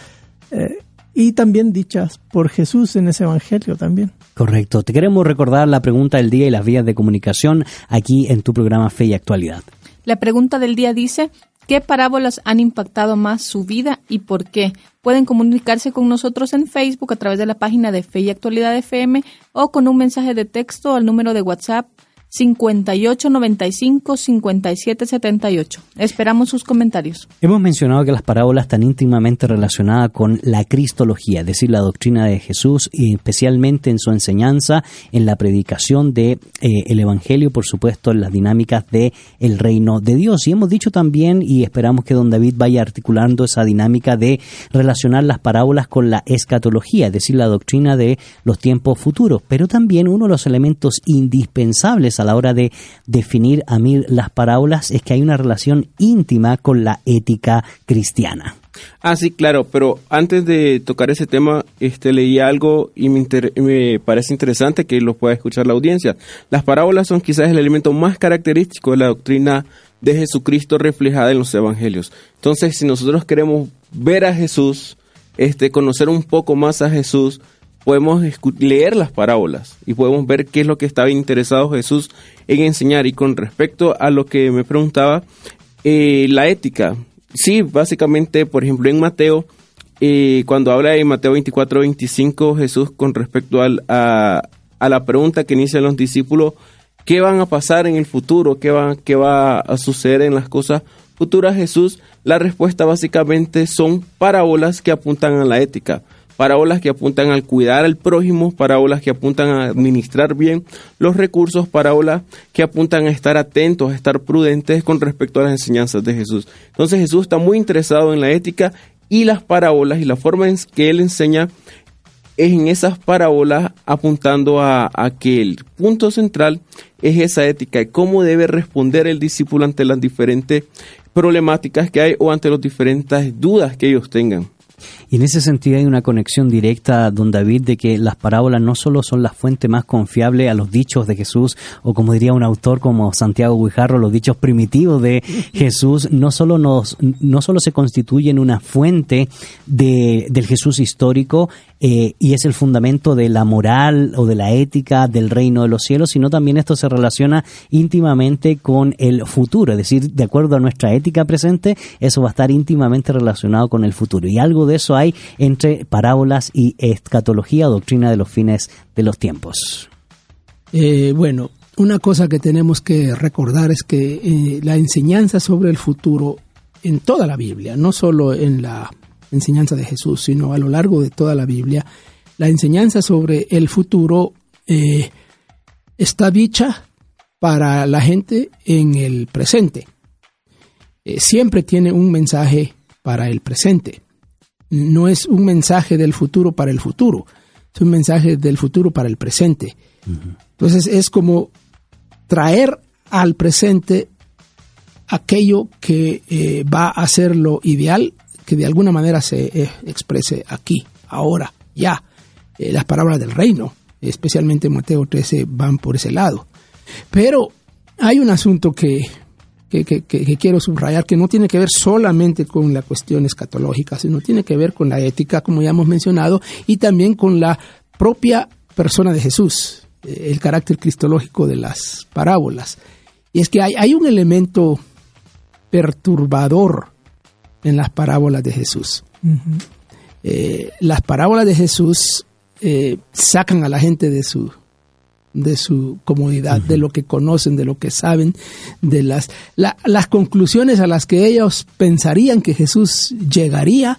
y también dichas por Jesús en ese evangelio también. Correcto. Te queremos recordar la pregunta del día y las vías de comunicación aquí en tu programa Fe y Actualidad. La pregunta del día dice, ¿qué parábolas han impactado más su vida y por qué? Pueden comunicarse con nosotros en Facebook a través de la página de Fe y Actualidad FM o con un mensaje de texto al número de WhatsApp 5895-5778. Esperamos sus comentarios. Hemos mencionado que las parábolas están íntimamente relacionadas con la cristología, es decir, la doctrina de Jesús y especialmente en su enseñanza, en la predicación de eh, el evangelio, por supuesto, en las dinámicas de el reino de Dios. Y hemos dicho también y esperamos que don David vaya articulando esa dinámica de relacionar las parábolas con la escatología, es decir, la doctrina de los tiempos futuros, pero también uno de los elementos indispensables a la hora de definir a mí las parábolas es que hay una relación íntima con la ética cristiana. Ah, sí, claro, pero antes de tocar ese tema, este, leí algo y me, me parece interesante que lo pueda escuchar la audiencia. Las parábolas son quizás el elemento más característico de la doctrina de Jesucristo reflejada en los evangelios. Entonces, si nosotros queremos ver a Jesús, este, conocer un poco más a Jesús, podemos leer las parábolas y podemos ver qué es lo que estaba interesado Jesús en enseñar. Y con respecto a lo que me preguntaba, eh, la ética. Sí, básicamente, por ejemplo, en Mateo, eh, cuando habla de Mateo 24, 25, Jesús con respecto a, a la pregunta que inician los discípulos, ¿qué van a pasar en el futuro? ¿Qué va, qué va a suceder en las cosas futuras? Jesús, la respuesta básicamente son parábolas que apuntan a la ética parábolas que apuntan al cuidar al prójimo, parábolas que apuntan a administrar bien los recursos, parábolas que apuntan a estar atentos, a estar prudentes con respecto a las enseñanzas de Jesús. Entonces Jesús está muy interesado en la ética y las parábolas y la forma en que él enseña es en esas parábolas apuntando a, a que el punto central es esa ética y cómo debe responder el discípulo ante las diferentes problemáticas que hay o ante las diferentes dudas que ellos tengan. Y en ese sentido hay una conexión directa, don David, de que las parábolas no solo son la fuente más confiable a los dichos de Jesús, o como diría un autor como Santiago Guijarro, los dichos primitivos de Jesús, no solo, nos, no solo se constituyen una fuente de, del Jesús histórico, eh, y es el fundamento de la moral o de la ética del reino de los cielos, sino también esto se relaciona íntimamente con el futuro, es decir, de acuerdo a nuestra ética presente, eso va a estar íntimamente relacionado con el futuro. Y algo de eso hay entre parábolas y escatología, doctrina de los fines de los tiempos. Eh, bueno, una cosa que tenemos que recordar es que eh, la enseñanza sobre el futuro en toda la Biblia, no solo en la enseñanza de Jesús, sino a lo largo de toda la Biblia, la enseñanza sobre el futuro eh, está dicha para la gente en el presente. Siempre tiene un mensaje para el presente. No es un mensaje del futuro para el futuro, es un mensaje del futuro para el presente. Entonces es como traer al presente aquello que eh, va a ser lo ideal que de alguna manera se eh, exprese aquí, ahora, ya. Eh, las palabras del reino, especialmente en Mateo 13, van por ese lado. Pero hay un asunto que, que, que- que- que quiero subrayar que no tiene que ver solamente con la cuestión escatológica, sino tiene que ver con la ética, como ya hemos mencionado, y también con la propia persona de Jesús, eh, el carácter cristológico de las parábolas. Y es que hay, hay un elemento perturbador en las parábolas de Jesús. Eh, las parábolas de Jesús eh, sacan a la gente de su de su comodidad, de lo que conocen, de lo que saben, de las la- las conclusiones a las que ellos pensarían que Jesús llegaría,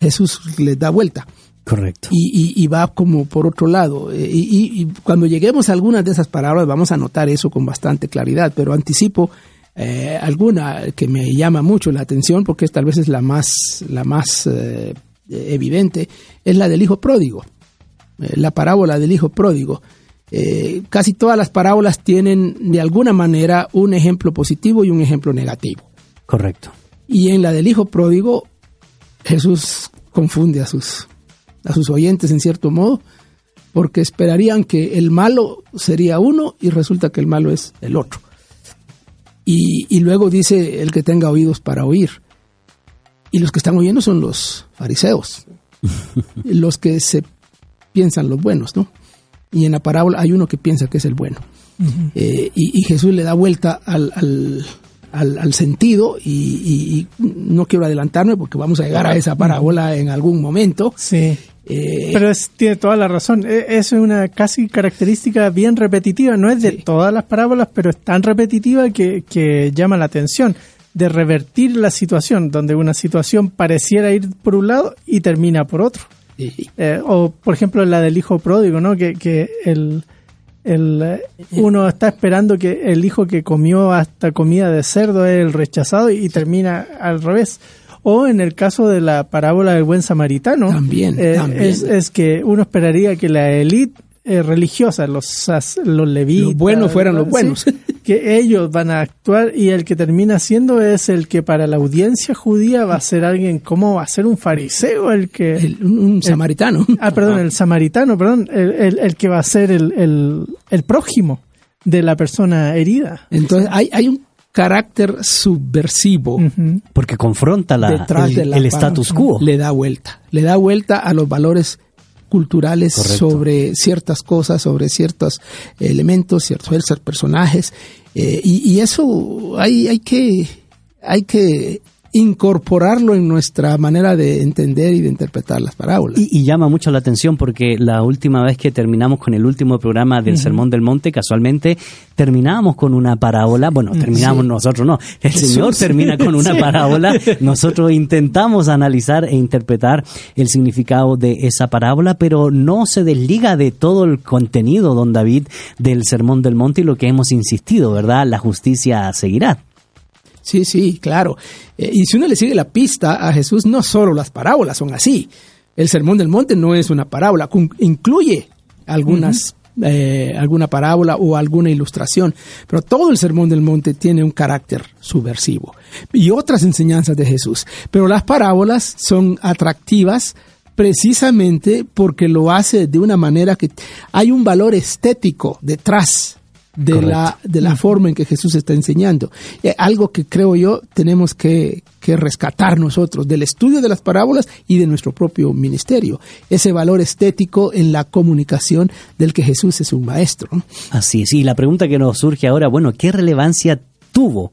Jesús les da vuelta Correcto. y, y- y va como por otro lado. Eh, Y, y- y cuando lleguemos a algunas de esas palabras vamos a notar eso con bastante claridad, pero anticipo eh, alguna que me llama mucho la atención porque tal vez es la más, la más eh, evidente, es la del hijo pródigo, Eh, la parábola del hijo pródigo. Eh, casi todas las parábolas tienen de alguna manera un ejemplo positivo y un ejemplo negativo. Correcto. Y en la del hijo pródigo, Jesús confunde a sus, a sus oyentes en cierto modo, porque esperarían que el malo sería uno y resulta que el malo es el otro. Y, y luego dice el que tenga oídos para oír. Y los que están oyendo son los fariseos, los que se piensan los buenos, ¿no? Y en la parábola hay uno que piensa que es el bueno. Eh, y, y Jesús le da vuelta al, al- al- al sentido y, y- y no quiero adelantarme porque vamos a llegar a esa parábola en algún momento. Sí. Eh, Pero es- tiene toda la razón. E- Es una casi característica bien repetitiva. No es de Sí. todas las parábolas, pero es tan repetitiva que, que llama la atención. De revertir la situación, donde una situación pareciera ir por un lado y termina por otro. Eh, o, por ejemplo, la del hijo pródigo, ¿no? Que, que el, el, eh, uno está esperando que el hijo que comió hasta comida de cerdo es el rechazado y, termina al revés. O en el caso de la parábola del buen samaritano, También, eh, también. Es, es que uno esperaría que la élite eh, religiosa, los, los levitas, Los buenos fueran los sí, buenos. que ellos van a actuar y el que termina siendo es el que para la audiencia judía va a ser alguien, ¿cómo va a ser un fariseo? El que... el- un, samaritano. Ah, perdón, el samaritano, perdón, el, el- el que va a ser el, el, el prójimo de la persona herida. Entonces hay, hay un carácter subversivo. Porque confronta la, el, la el status quo. Le da vuelta. Le da vuelta a los valores culturales Correcto. sobre ciertas cosas, sobre ciertos elementos, ciertos, ciertos personajes. eh, y, y eso hay, hay que hay que incorporarlo en nuestra manera de entender y de interpretar las parábolas. Y, y llama mucho la atención porque la última vez que terminamos con el último programa del Sermón del Monte, casualmente terminábamos con una parábola. Bueno, terminamos nosotros, no. El Señor termina con una parábola. Nosotros intentamos analizar e interpretar el significado de esa parábola, pero no se desliga de todo el contenido, don David, del Sermón del Monte y lo que hemos insistido, ¿verdad? La justicia seguirá. Sí, sí, claro. Eh, y si uno le sigue la pista a Jesús, no solo las parábolas son así. El Sermón del Monte no es una parábola, incluye algunas eh, alguna parábola o alguna ilustración, pero todo el Sermón del Monte tiene un carácter subversivo y otras enseñanzas de Jesús. Pero las parábolas son atractivas precisamente porque lo hace de una manera que hay un valor estético detrás de la, de la forma en que Jesús está enseñando. Eh, algo que creo yo tenemos que, que rescatar nosotros del estudio de las parábolas y de nuestro propio ministerio. Ese valor estético en la comunicación del que Jesús es un maestro. Así es. Y la pregunta que nos surge ahora, bueno, ¿qué relevancia tuvo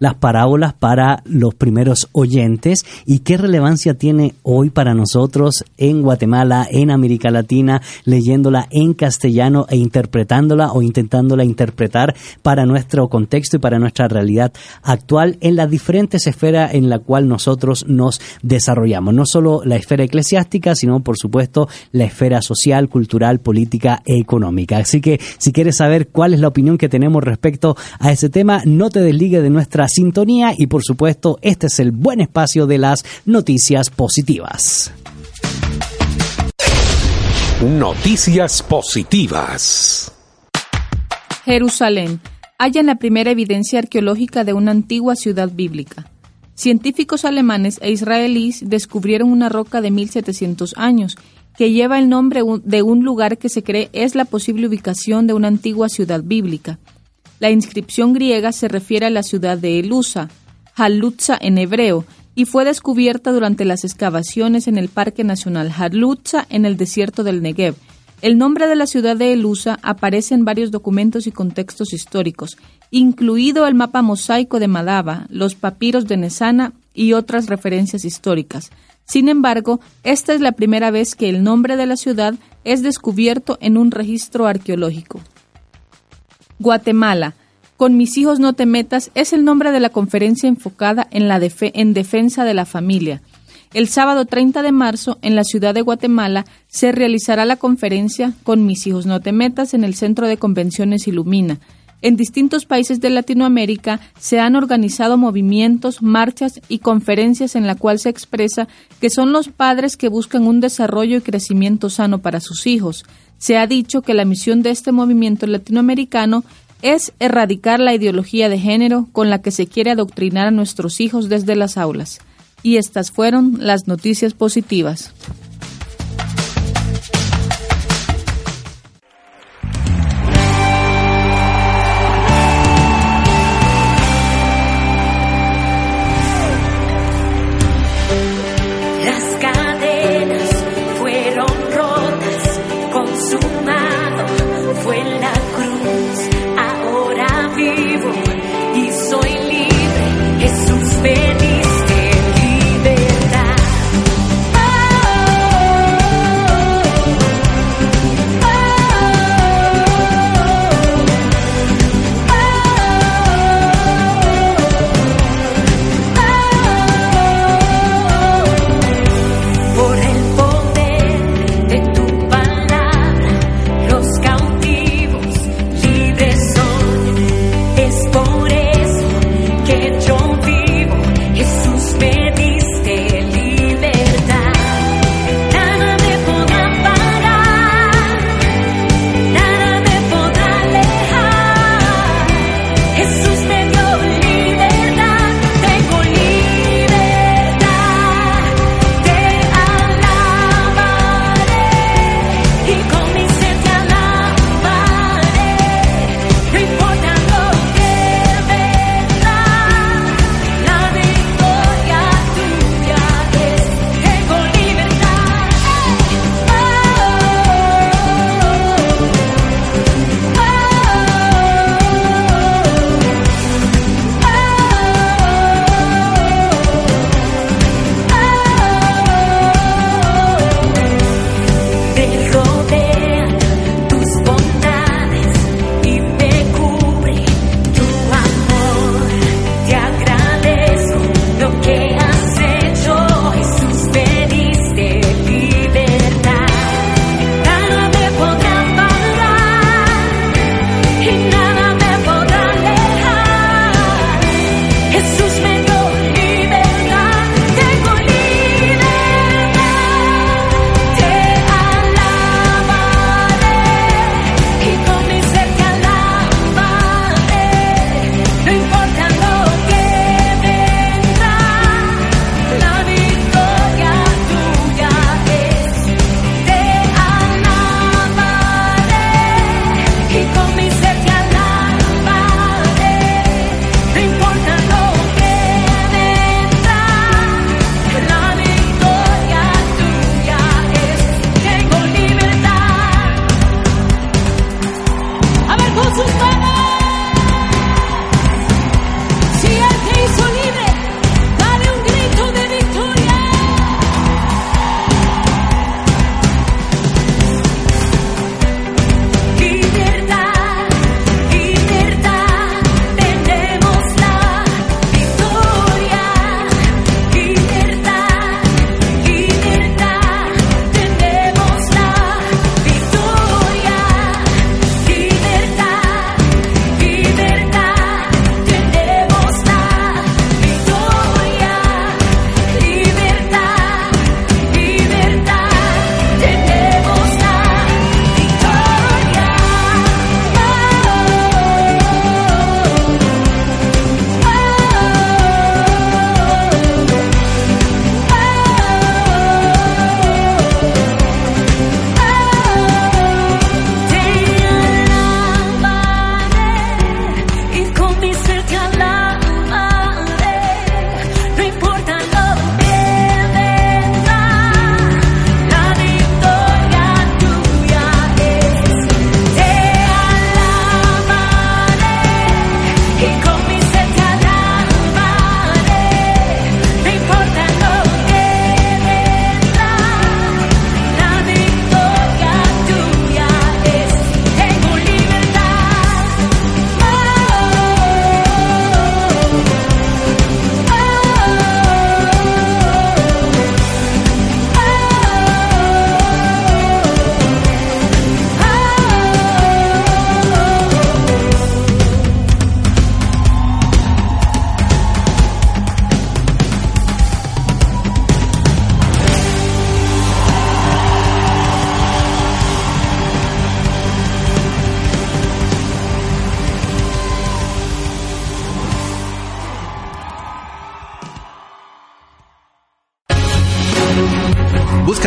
las parábolas para los primeros oyentes y qué relevancia tiene hoy para nosotros en Guatemala, en América Latina, leyéndola en castellano e interpretándola o intentándola interpretar para nuestro contexto y para nuestra realidad actual en las diferentes esferas en la cual nosotros nos desarrollamos. No solo la esfera eclesiástica, sino por supuesto la esfera social, cultural, política e económica. Así que si quieres saber cuál es la opinión que tenemos respecto a ese tema, no te desligue de nuestra sintonía y por supuesto este es el buen espacio de las noticias positivas. Noticias positivas. Jerusalén. Hallan la primera evidencia arqueológica de una antigua ciudad bíblica. Científicos alemanes e israelíes descubrieron una roca de 1700 años que lleva el nombre de un lugar que se cree es la posible ubicación de una antigua ciudad bíblica. La inscripción griega se refiere a la ciudad de Elusa, Halutza en hebreo, y fue descubierta durante las excavaciones en el Parque Nacional Halutza en el desierto del Negev. El nombre de la ciudad de Elusa aparece en varios documentos y contextos históricos, incluido el mapa mosaico de Madaba, los papiros de Nesana y otras referencias históricas. Sin embargo, esta es la primera vez que el nombre de la ciudad es descubierto en un registro arqueológico. Guatemala. Con mis hijos no te metas es el nombre de la conferencia enfocada en la defe- en defensa de la familia. El sábado 30 de marzo, en la ciudad de Guatemala, se realizará la conferencia Con mis hijos no te metas en el Centro de Convenciones Ilumina. En distintos países de Latinoamérica se han organizado movimientos, marchas y conferencias en la cual se expresa que son los padres que buscan un desarrollo y crecimiento sano para sus hijos. Se ha dicho que la misión de este movimiento latinoamericano es erradicar la ideología de género con la que se quiere adoctrinar a nuestros hijos desde las aulas. Y estas fueron las noticias positivas.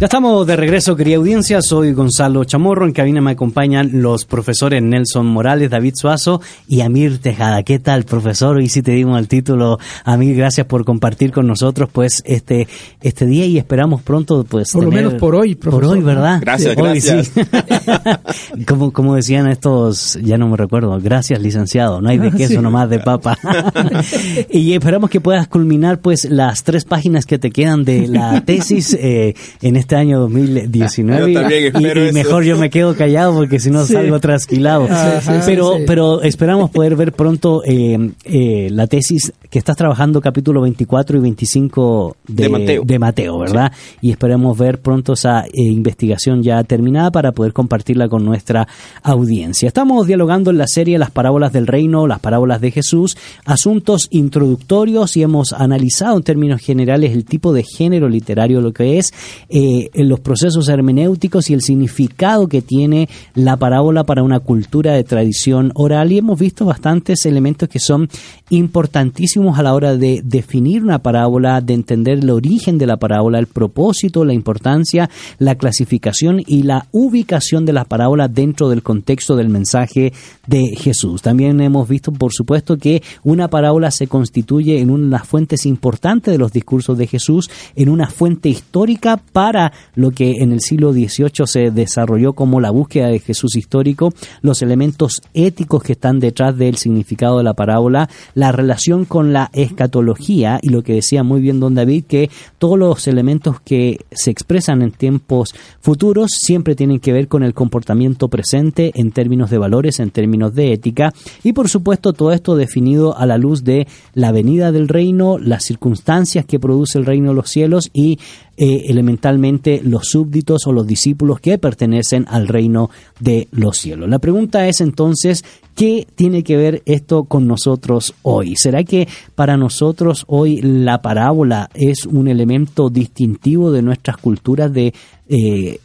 Ya estamos de regreso, querida audiencia. Soy Gonzalo Chamorro. En cabina me acompañan los profesores Nelson Morales, David Suazo y Amir Tejada. ¿Qué tal, profesor? Hoy sí te dimos el título. Amir, gracias por compartir con nosotros pues este este día y esperamos pronto pues Por lo menos por hoy, Por profesor, hoy, ¿verdad? Gracias, Hoy gracias. sí. como, como decían estos, ya no me recuerdo, gracias licenciado, no hay de queso nomás de papa. y esperamos que puedas culminar pues las tres páginas que te quedan de la tesis eh, en este año 2019. Yo también Y- espero y, eso. mejor yo me quedo callado porque si no Sí. salgo trasquilado. Ah, pero, sí. pero esperamos poder ver pronto eh, eh, la tesis que estás trabajando, capítulo 24 y 25 de, De Mateo. de Mateo, ¿verdad? Y esperemos ver pronto esa eh, investigación ya terminada para poder compartirla con nuestra audiencia. Estamos dialogando en la serie Las parábolas del reino, las parábolas de Jesús, asuntos introductorios y hemos analizado en términos generales el tipo de género literario, lo que es eh, los procesos hermenéuticos y el significado que tiene la parábola para una cultura de tradición oral y hemos visto bastantes elementos que son importantísimos a la hora de definir una parábola, de entender el origen de la parábola, el propósito, la importancia, la clasificación y la ubicación de la parábola dentro del contexto del mensaje de Jesús. También hemos visto, por supuesto, que una parábola se constituye en una de las fuentes importantes de los discursos de Jesús, en una fuente histórica para lo que en el siglo XVIII se desarrolló como la búsqueda de Jesús histórico, los elementos éticos que están detrás del significado de la parábola, la relación con la escatología y lo que decía muy bien don David, que todos los elementos que se expresan en tiempos futuros siempre tienen que ver con el comportamiento presente en términos de valores, en términos de ética y por supuesto todo esto definido a la luz de la venida del reino, las circunstancias que produce el reino de los cielos y eh, elementalmente los súbditos o los discípulos que pertenecen al reino de los cielos. La pregunta es entonces, ¿qué tiene que ver esto con nosotros hoy? ¿Será que para nosotros hoy la parábola es un elemento distintivo de nuestras culturas de... eh,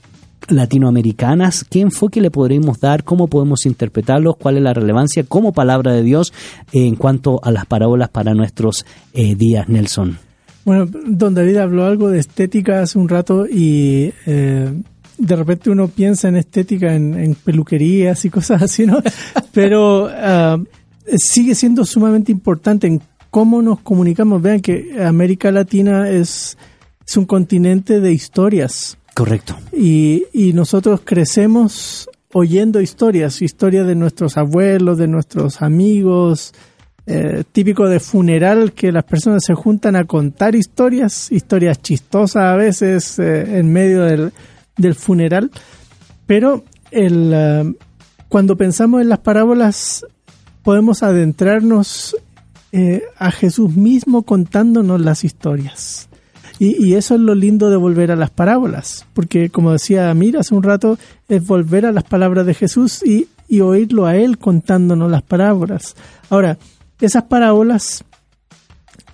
latinoamericanas, ¿qué enfoque le podremos dar? ¿Cómo podemos interpretarlos? ¿Cuál es la relevancia como palabra de Dios en cuanto a las parábolas para nuestros eh, días, Nelson? Bueno, don David habló algo de estética hace un rato y eh, de repente uno piensa en estética en, en peluquerías y cosas así, ¿no? Pero ah, sigue siendo sumamente importante en cómo nos comunicamos. Vean que América Latina es, es un continente de historias Correcto. y, y nosotros crecemos oyendo historias, historias de nuestros abuelos, de nuestros amigos, eh, típico de funeral que las personas se juntan a contar historias, historias chistosas a veces eh, en medio del, del funeral, pero el, eh, cuando pensamos en las parábolas podemos adentrarnos a Jesús mismo contándonos las historias. Y, y eso es lo lindo de volver a las parábolas, porque como decía Amir hace un rato, es volver a las palabras de Jesús y, y oírlo a Él contándonos las parábolas. Ahora, esas parábolas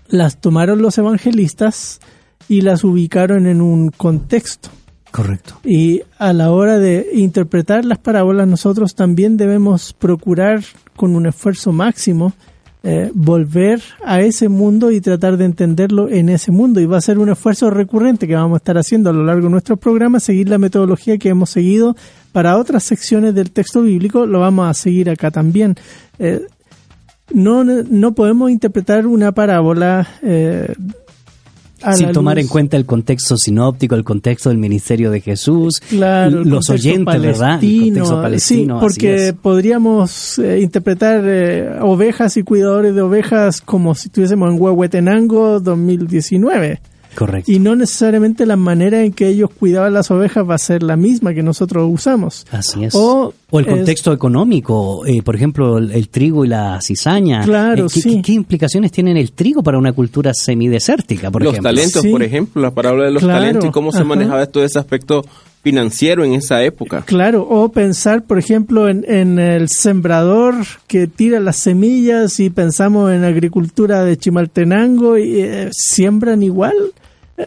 las tomaron los evangelistas y las ubicaron en un contexto. Correcto. Y a la hora de interpretar las parábolas, nosotros también debemos procurar con un esfuerzo máximo eh, volver a ese mundo y tratar de entenderlo en ese mundo. Y va a ser un esfuerzo recurrente que vamos a estar haciendo a lo largo de nuestros programas, seguir la metodología que hemos seguido para otras secciones del texto bíblico, lo vamos a seguir acá también. Eh, no, no podemos interpretar una parábola eh, Sin tomar luz- en cuenta el contexto sinóptico, el contexto del ministerio de Jesús, Claro, los oyentes, ¿verdad? El contexto palestino. Sí, porque podríamos eh, interpretar eh, ovejas y cuidadores de ovejas como si estuviésemos en Huehuetenango 2019. Correcto. Y no necesariamente la manera en que ellos cuidaban las ovejas va a ser la misma que nosotros usamos. Así es. O O el es- contexto económico, eh, por ejemplo, el, el trigo y la cizaña. Claro, Eh, ¿qué, sí. qué- qué implicaciones tienen el trigo para una cultura semidesértica, por los ejemplo? talentos, Sí. por ejemplo, la parábola de los Claro, talentos y cómo se ajá. manejaba todo ese aspecto financiero en esa época. Claro, o pensar, por ejemplo, en, en el sembrador que tira las semillas y pensamos en agricultura de Chimaltenango y eh, siembran igual.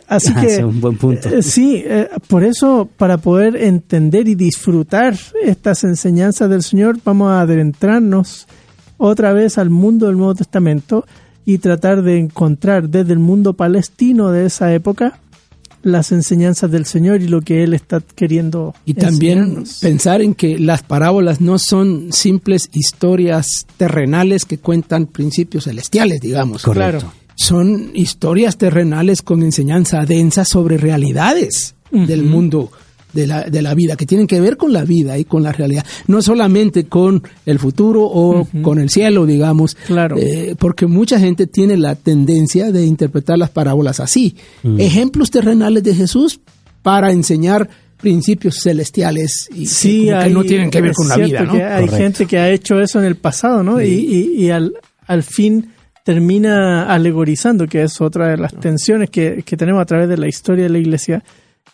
Así Ah, que es un buen punto. eh, sí, eh, por eso para poder entender y disfrutar estas enseñanzas del Señor vamos a adentrarnos otra vez al mundo del Nuevo Testamento y tratar de encontrar desde el mundo palestino de esa época las enseñanzas del Señor y lo que Él está queriendo Y también enseñarnos. pensar en que las parábolas no son simples historias terrenales que cuentan principios celestiales, digamos. Correcto. Claro. Son historias terrenales con enseñanza densa sobre realidades del mundo de la, de la vida, que tienen que ver con la vida y con la realidad. No solamente con el futuro o con el cielo, digamos. Claro. Eh, porque mucha gente tiene la tendencia de interpretar las parábolas así. Ejemplos terrenales de Jesús para enseñar principios celestiales y que Sí, como que hay- no tienen que ver con la vida, ¿no? que hay Correcto. gente que ha hecho eso en el pasado, ¿no? Y, y- y al, al fin termina alegorizando, que es otra de las tensiones que, que tenemos a través de la historia de la iglesia,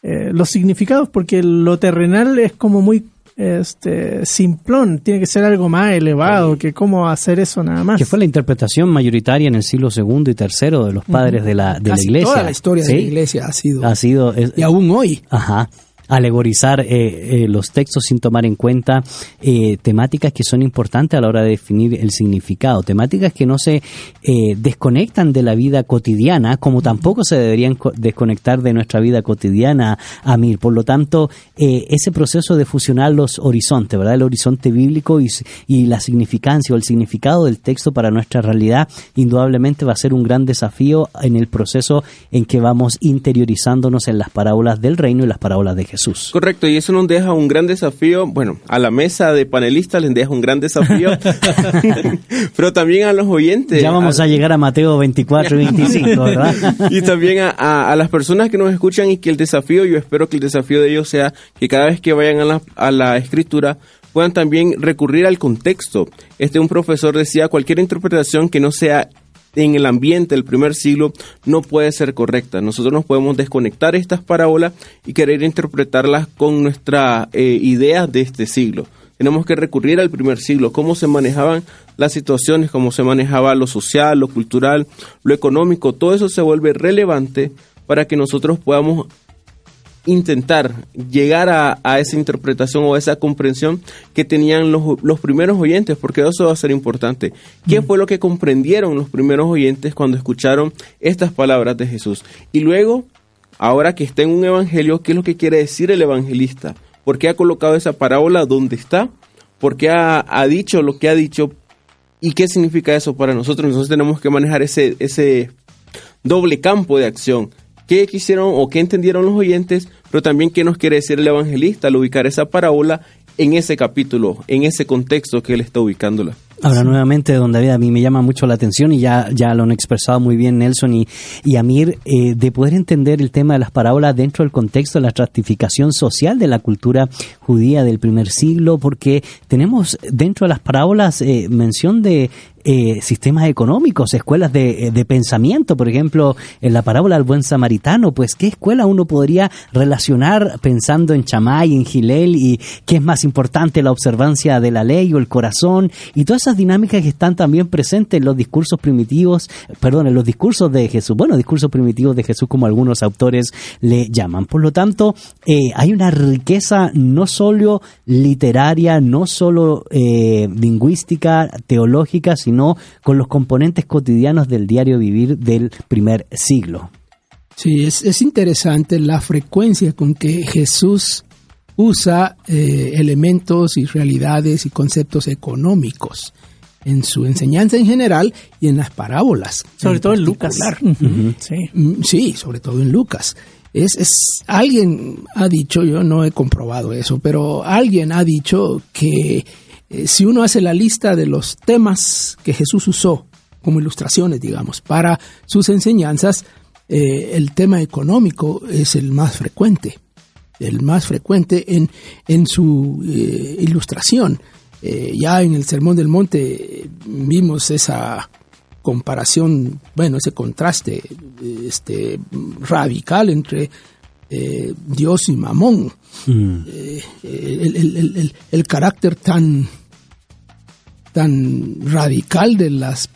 eh, los significados, porque lo terrenal es como muy este simplón, tiene que ser algo más elevado que cómo hacer eso nada más. Que fue la interpretación mayoritaria en el siglo segundo y tercero de los padres de la, de la Casi iglesia. toda la historia de la iglesia ha sido. Ha sido. es- y aún hoy. Ajá. Alegorizar eh, eh, los textos sin tomar en cuenta eh, temáticas que son importantes a la hora de definir el significado, temáticas que no se eh, desconectan de la vida cotidiana, como tampoco se deberían co- desconectar de nuestra vida cotidiana, Amir. Por lo tanto, ese proceso de fusionar los horizontes, ¿verdad? El horizonte bíblico y la significancia o el significado del texto para nuestra realidad, indudablemente va a ser un gran desafío en el proceso en que vamos interiorizándonos en las parábolas del reino y las parábolas de Jesús. Correcto, y eso nos deja un gran desafío, bueno, a la mesa de panelistas les deja un gran desafío, pero también a los oyentes. Ya vamos a llegar a Mateo 24 y 25, ¿verdad? y también a, a- a las personas que nos escuchan y que el desafío, yo espero que el desafío de ellos sea que cada vez que vayan a la, a la escritura puedan también recurrir al contexto. Este un profesor decía, cualquier interpretación que no sea en el ambiente del primer siglo no puede ser correcta. Nosotros nos podemos desconectar estas parábolas y querer interpretarlas con nuestra eh, idea de este siglo. Tenemos que recurrir al primer siglo, cómo se manejaban las situaciones, cómo se manejaba lo social, lo cultural, lo económico, todo eso se vuelve relevante para que nosotros podamos intentar llegar a, a esa interpretación o esa comprensión que tenían los, los primeros oyentes, porque eso va a ser importante. ¿Qué fue lo que comprendieron los primeros oyentes cuando escucharon estas palabras de Jesús? Y luego, ahora que está en un evangelio, ¿qué es lo que quiere decir el evangelista? ¿Por qué ha colocado esa parábola donde está? ¿Por qué ha, ha dicho lo que ha dicho? ¿Y qué significa eso para nosotros? Nosotros tenemos que manejar ese, ese doble campo de acción. ¿Qué quisieron o qué entendieron los oyentes? Pero también qué nos quiere decir el evangelista al ubicar esa parábola en ese capítulo, en ese contexto que él está ubicándola. Ahora nuevamente, don David, a mí me llama mucho la atención y ya, ya lo han expresado muy bien Nelson y, y Amir, eh, de poder entender el tema de las parábolas dentro del contexto de la estratificación social de la cultura judía del primer siglo, porque tenemos dentro de las parábolas eh, mención de eh, sistemas económicos, escuelas de, eh, de pensamiento, por ejemplo, en la parábola del buen samaritano, pues qué escuela uno podría relacionar pensando en Chamay, en Gilel y qué es más importante, la observancia de la ley o el corazón y todas esas dinámicas que están también presentes en los discursos primitivos, perdón, en los discursos de Jesús, bueno, discursos primitivos de Jesús como algunos autores le llaman. Por lo tanto, eh, hay una riqueza no solo literaria, no solo eh, lingüística, teológica, sino con los componentes cotidianos del diario vivir del primer siglo. Sí, es, es interesante la frecuencia con que Jesús usa eh, elementos y realidades y conceptos económicos en su enseñanza en general y en las parábolas. Sobre todo en Lucas. Sí. Mm, Sí, sobre todo en Lucas. Es, es, alguien ha dicho, yo no he comprobado eso, pero alguien ha dicho que eh, si uno hace la lista de los temas que Jesús usó como ilustraciones, digamos, para sus enseñanzas, eh, el tema económico es el más frecuente, el más frecuente en, en su eh, ilustración. Ya en el Sermón del Monte vimos esa comparación, bueno, ese contraste este, radical entre eh, Dios y Mamón. Eh, el, el- el- el- el carácter tan, tan radical de las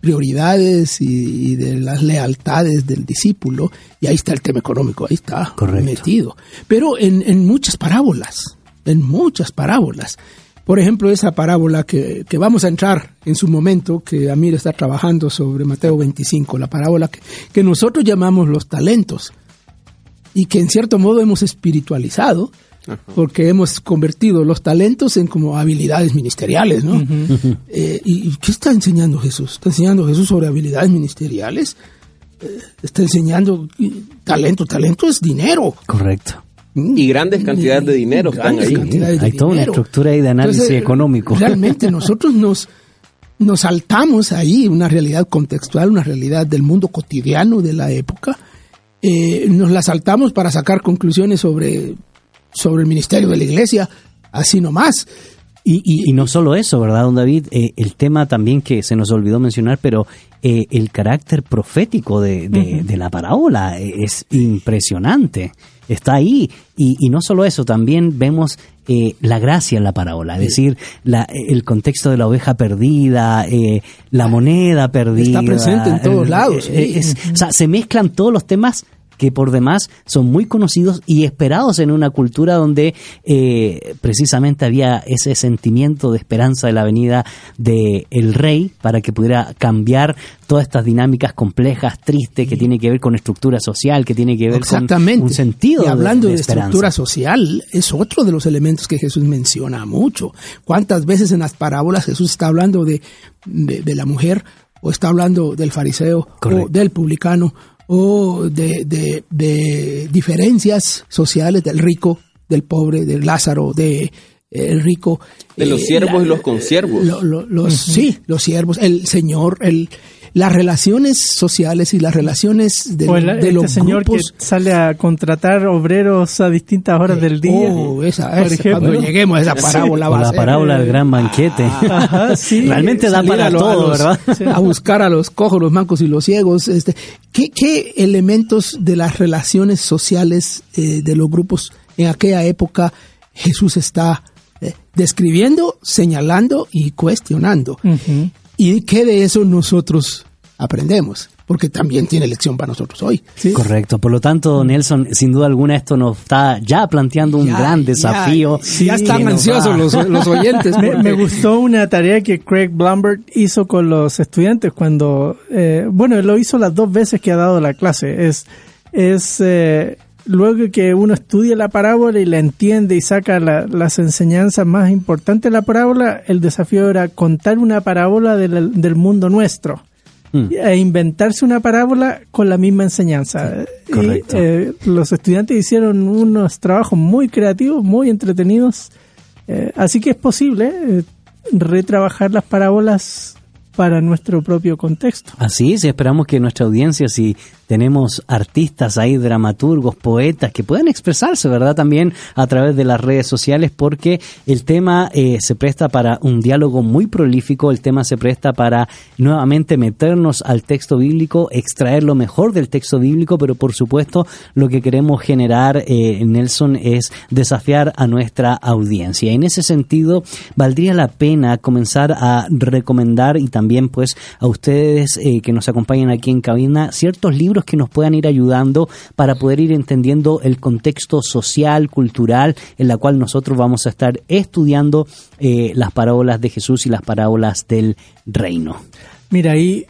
prioridades y, y de las lealtades del discípulo, y ahí está el tema económico, ahí está Correcto. metido. Pero en, en muchas parábolas, en muchas parábolas, Por ejemplo, esa parábola que, que vamos a entrar en su momento, que Amir está trabajando sobre Mateo 25, la parábola que, que nosotros llamamos los talentos y que en cierto modo hemos espiritualizado porque hemos convertido los talentos en como habilidades ministeriales, ¿no? Eh, ¿Y qué está enseñando Jesús? ¿Está enseñando Jesús sobre habilidades ministeriales? Eh, está enseñando talento. Talento es dinero. Correcto. Y grandes cantidades de dinero están ahí. cantidades de Hay toda una estructura ahí de análisis Entonces, económico. Realmente nosotros nos, nos saltamos ahí una realidad contextual, una realidad del mundo cotidiano de la época. Eh, nos la saltamos para sacar conclusiones sobre, sobre el ministerio de la iglesia, así nomás. Y, y, Y no solo eso, ¿verdad, don David? Eh, el tema también que se nos olvidó mencionar, pero eh, el carácter profético de, de- de la parábola eh, es impresionante. Está ahí. Y, y no solo eso, también vemos eh, la gracia en la parábola, es decir, la- el contexto de la oveja perdida, eh, la moneda perdida. Está presente en todos lados, eh, sí. es- o sea, se mezclan todos los temas que por demás son muy conocidos y esperados en una cultura donde eh, precisamente había ese sentimiento de esperanza de la venida de el rey para que pudiera cambiar todas estas dinámicas complejas, tristes, que tiene que ver con estructura social, que tiene que ver Exactamente. con un sentido Y hablando de, estructura social, es otro de los elementos que Jesús menciona mucho. ¿Cuántas veces en las parábolas Jesús está hablando de, de, de la mujer, o está hablando del fariseo, Correcto. o del publicano, o de, de, de diferencias sociales del rico, del pobre, del Lázaro, de eh, el rico. De los siervos y los consiervos. lo- lo- los, Sí, los siervos, el Señor, el, las relaciones sociales y las relaciones de, O el- de este los señor grupos. que sale a contratar obreros a distintas horas del día. Oh, esa, por esa, ejemplo. cuando lleguemos a esa parábola va a la ser, parábola del eh, gran banquete. Ajá, sí. Realmente da para a todo, ¿verdad? A buscar a los cojos, los mancos y los ciegos. Este, ¿qué, qué elementos de las relaciones sociales eh, de los grupos en aquella época Jesús está eh, describiendo, señalando y cuestionando? Ujú. ¿Y qué de eso nosotros aprendemos? Porque también tiene lección para nosotros hoy. Sí. Correcto. Por lo tanto, Nelson, sin duda alguna esto nos está ya planteando un Ya, gran ya, desafío. ya están que nos ansiosos los, los oyentes. Me, gustó una tarea que Craig Blumberg hizo con los estudiantes cuando, eh, bueno, él lo hizo las dos veces que ha dado la clase. Es, es eh, luego que uno estudia la parábola y la entiende y saca la- las enseñanzas más importantes de la parábola, el desafío era contar una parábola del, del mundo nuestro. Mm. E inventarse una parábola con la misma enseñanza. Y, eh, los estudiantes hicieron unos trabajos muy creativos, muy entretenidos. Eh, así que es posible eh, retrabajar las parábolas para nuestro propio contexto. Así es, esperamos que nuestra audiencia, si tenemos artistas ahí, dramaturgos, poetas, que puedan expresarse, ¿verdad? También a través de las redes sociales, porque el tema eh, se presta para un diálogo muy prolífico, el tema se presta para nuevamente meternos al texto bíblico, extraer lo mejor del texto bíblico, pero por supuesto lo que queremos generar, eh, Nelson, es desafiar a nuestra audiencia. En ese sentido, valdría la pena comenzar a recomendar y también pues a ustedes eh, que nos acompañan aquí en cabina ciertos libros que nos puedan ir ayudando para poder ir entendiendo el contexto social, cultural en la cual nosotros vamos a estar estudiando eh, las parábolas de Jesús y las parábolas del reino. Mira, hay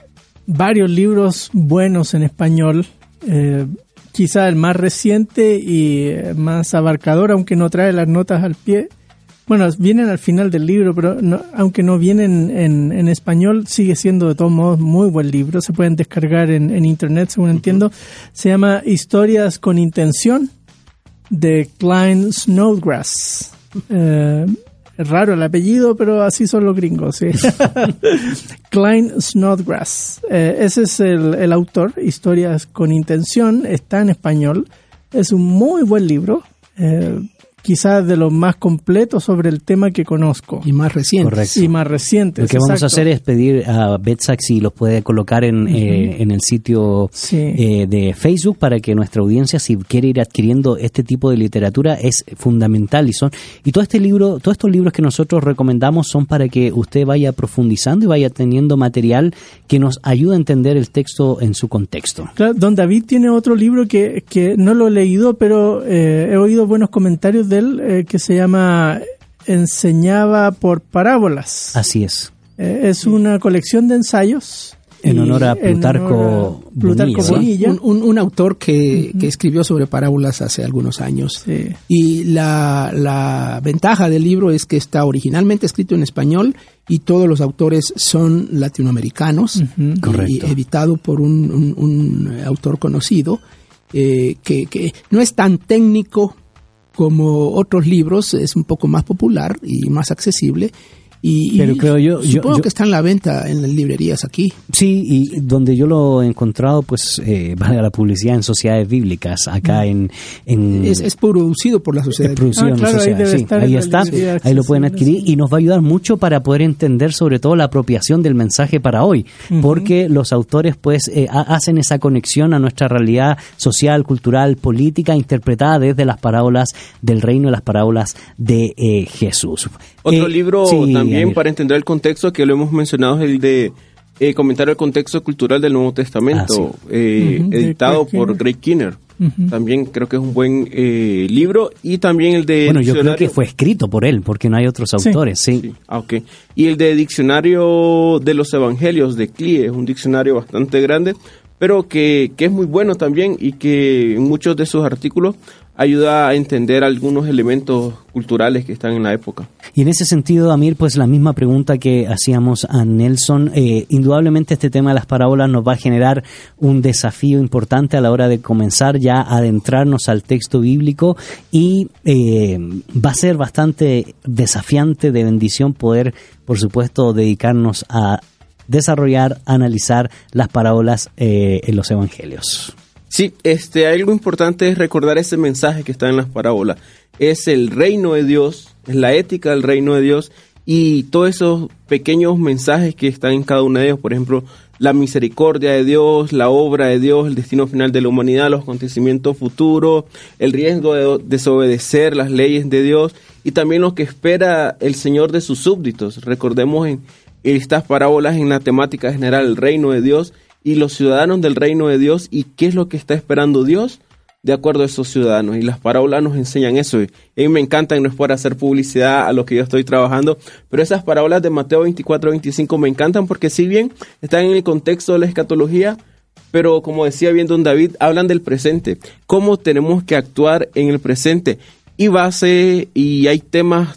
varios libros buenos en español. eh, quizá el más reciente y eh, más abarcador, aunque no trae las notas al pie. Bueno, vienen al final del libro, pero no- aunque no vienen en, en español, sigue siendo de todos modos muy buen libro. Se pueden descargar en, en internet, según entiendo. Se llama Historias con Intención de Klein Snodgrass. Eh, es raro el apellido, pero así son los gringos, sí. Klein Snodgrass. Eh, ese es el, el autor, Historias con Intención, está en español. Es un muy buen libro, eh, quizás de los más completos sobre el tema que conozco. y más recientes. Correcto. Y más recientes. Lo que vamos a hacer es pedir a Betsax si los puede colocar en, eh, en el sitio Sí. eh, de Facebook para que nuestra audiencia, si quiere ir adquiriendo este tipo de literatura, es fundamental. Y son y todo este libro, todos estos libros que nosotros recomendamos son para que usted vaya profundizando y vaya teniendo material que nos ayude a entender el texto en su contexto. Claro, Don David tiene otro libro que, que no lo he leído, pero eh, he oído buenos comentarios de él, eh, que se llama enseñaba por parábolas. Así es. Eh, es una colección de ensayos. En y- honor a Plutarco honor a Plutarco Bonilla. Bonilla. Un, un- un autor que, que escribió sobre parábolas hace algunos años. Sí. Y la, la ventaja del libro es que está originalmente escrito en español y todos los autores son latinoamericanos. Ujú. y Correcto. editado por un, un- un autor conocido eh, que, que no es tan técnico como otros libros, es un poco más popular y más accesible. Y, Pero creo yo- supongo yo- que está en la venta en las librerías aquí. Sí, y donde yo lo he encontrado, pues, eh, valga la publicidad en sociedades bíblicas, acá en... en Es, es producido por la sociedad. es producido Ah, en claro, ahí sociedad, debe sí, ahí está, librería ahí lo pueden adquirir y nos va a ayudar mucho para poder entender sobre todo la apropiación del mensaje para hoy, porque los autores pues eh, ha- hacen esa conexión a nuestra realidad social, cultural, política, interpretada desde las parábolas del reino y las parábolas de eh, Jesús. Otro Eh, libro sí, también para entender el contexto que lo hemos mencionado es el de eh, comentar el contexto cultural del Nuevo Testamento, Ah, eh, editado Greg por. Greg Kinner. También creo que es un buen eh, libro y también el de Bueno, yo creo que fue escrito por él, porque no hay otros autores, sí. Sí, ah, ok. Y el de Diccionario de los Evangelios de CLIE es un diccionario bastante grande, pero que, que es muy bueno también y que en muchos de sus artículos ayuda a entender algunos elementos culturales que están en la época. Y en ese sentido, Amir, pues la misma pregunta que hacíamos a Nelson, eh, indudablemente este tema de las parábolas nos va a generar un desafío importante a la hora de comenzar ya a adentrarnos al texto bíblico y eh, va a ser bastante desafiante de bendición poder, por supuesto, dedicarnos a desarrollar, analizar las parábolas eh, en los evangelios. Sí, este, algo importante es recordar ese mensaje que está en las parábolas. Es el reino de Dios, es la ética del reino de Dios y todos esos pequeños mensajes que están en cada uno de ellos. Por ejemplo, la misericordia de Dios, la obra de Dios, el destino final de la humanidad, los acontecimientos futuros, el riesgo de desobedecer las leyes de Dios y también lo que espera el Señor de sus súbditos. Recordemos en estas parábolas en la temática general, el reino de Dios y los ciudadanos del reino de Dios y qué es lo que está esperando Dios de acuerdo a esos ciudadanos. Y las parábolas nos enseñan eso. Y a mí me encantan, no es por hacer publicidad a lo que yo estoy trabajando, pero esas parábolas de Mateo 24, 25 me encantan porque si bien están en el contexto de la escatología, pero como decía bien don David, hablan del presente, cómo tenemos que actuar en el presente. Y base, y hay temas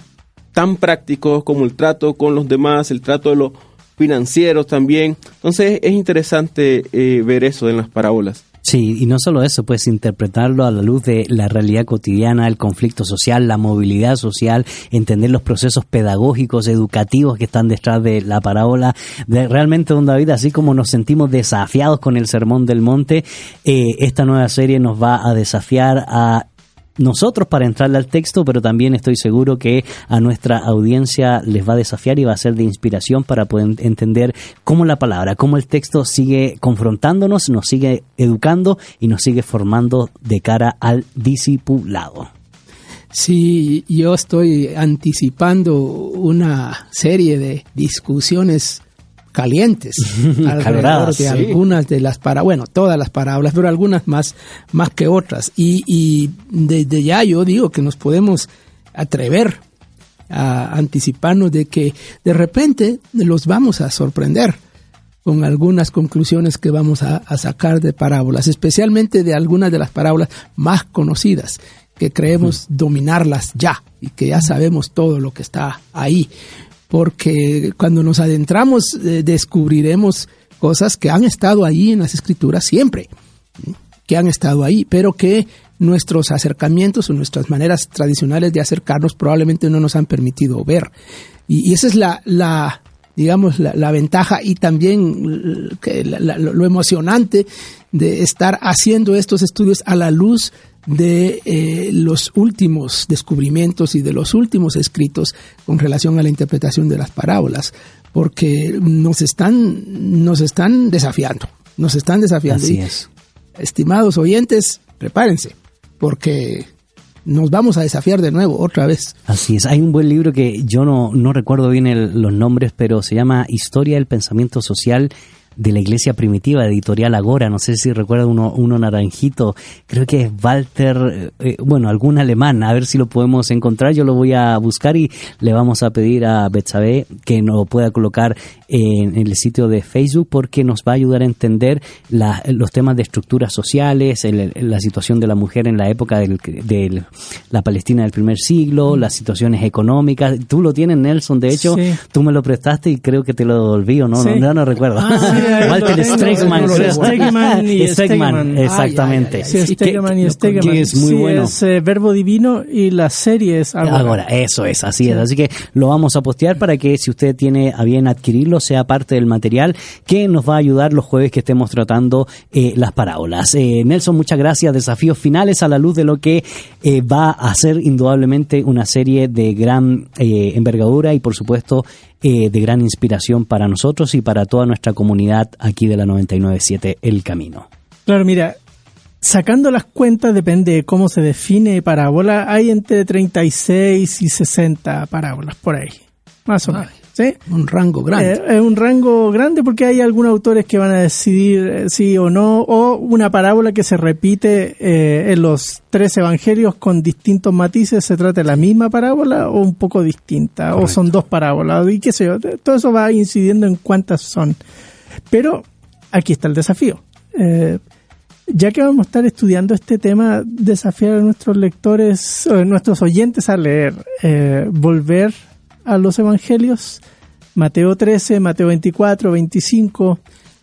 tan prácticos como el trato con los demás, el trato de los financieros también. Entonces es interesante eh, ver eso en las parábolas. Sí, y no solo eso, pues interpretarlo a la luz de la realidad cotidiana, el conflicto social, la movilidad social, entender los procesos pedagógicos, educativos que están detrás de la parábola. De, realmente, don David, así como nos sentimos desafiados con el Sermón del Monte, eh, esta nueva serie nos va a desafiar a nosotros para entrarle al texto, pero también estoy seguro que a nuestra audiencia les va a desafiar y va a ser de inspiración para poder entender cómo la palabra, cómo el texto sigue confrontándonos, nos sigue educando y nos sigue formando de cara al discipulado. Sí, yo estoy anticipando una serie de discusiones calientes alrededor de algunas de las para bueno todas las parábolas pero algunas más más que otras. Y, y desde ya yo digo que nos podemos atrever a anticiparnos de que de repente los vamos a sorprender con algunas conclusiones que vamos a, a sacar de parábolas, especialmente de algunas de las parábolas más conocidas, que creemos dominarlas ya y que ya sabemos todo lo que está ahí. Porque cuando nos adentramos eh, descubriremos cosas que han estado ahí en las escrituras siempre, que han estado ahí, pero que nuestros acercamientos o nuestras maneras tradicionales de acercarnos probablemente no nos han permitido ver. Y, esa es la, digamos, la, ventaja y también lo emocionante de estar haciendo estos estudios a la luz de eh, los últimos descubrimientos y de los últimos escritos con relación a la interpretación de las parábolas, porque nos están, nos están desafiando, nos están desafiando. Así y, es. Estimados oyentes, prepárense, porque nos vamos a desafiar de nuevo, otra vez. Así es. Hay un buen libro que yo no, no recuerdo bien el, los nombres, pero se llama Historia del Pensamiento Social de la iglesia primitiva, editorial Agora, no sé si recuerda uno, uno naranjito, creo que es Walter, eh, bueno, algún alemán, a ver si lo podemos encontrar, yo lo voy a buscar y le vamos a pedir a Betsabe que nos pueda colocar en, el sitio de Facebook porque nos va a ayudar a entender la- los temas de estructuras sociales, el- la situación de la mujer en la época del- de la Palestina del primer siglo, las situaciones económicas. Tú lo tienes, Nelson, de hecho, Sí. tú me lo prestaste y creo que te lo devolví o no, Sí. no, no, no recuerdo. Ah, sí, Walter. Stegman y Stegman, Stegman. exactamente. Stegeman y que es muy bueno. es eh, Verbo Divino y la serie es Agora. Ahora, eso es, así es. Así que lo vamos a postear para que si usted tiene a bien adquirirlo, sea parte del material que nos va a ayudar los jueves que estemos tratando eh, las parábolas. Eh, Nelson, muchas gracias. Desafíos finales a la luz de lo que eh, va a ser indudablemente una serie de gran envergadura y, por supuesto, eh, de gran inspiración para nosotros y para toda nuestra comunidad aquí de la 997 El Camino. Claro, mira, sacando las cuentas depende de cómo se define parábola. Hay entre 36 y 60 parábolas por ahí, más o menos. ¿Sí? Un rango grande. Eh, es un rango grande porque hay algunos autores que van a decidir eh, sí o no, o una parábola que se repite eh, en los tres evangelios con distintos matices, se trata de la misma parábola o un poco distinta, o son dos parábolas, y qué sé yo, todo eso va incidiendo en cuántas son. Pero aquí está el desafío. Eh, ya que vamos a estar estudiando este tema, desafiar a nuestros lectores, a nuestros oyentes a leer, volver a los evangelios, Mateo 13, Mateo 24, 25,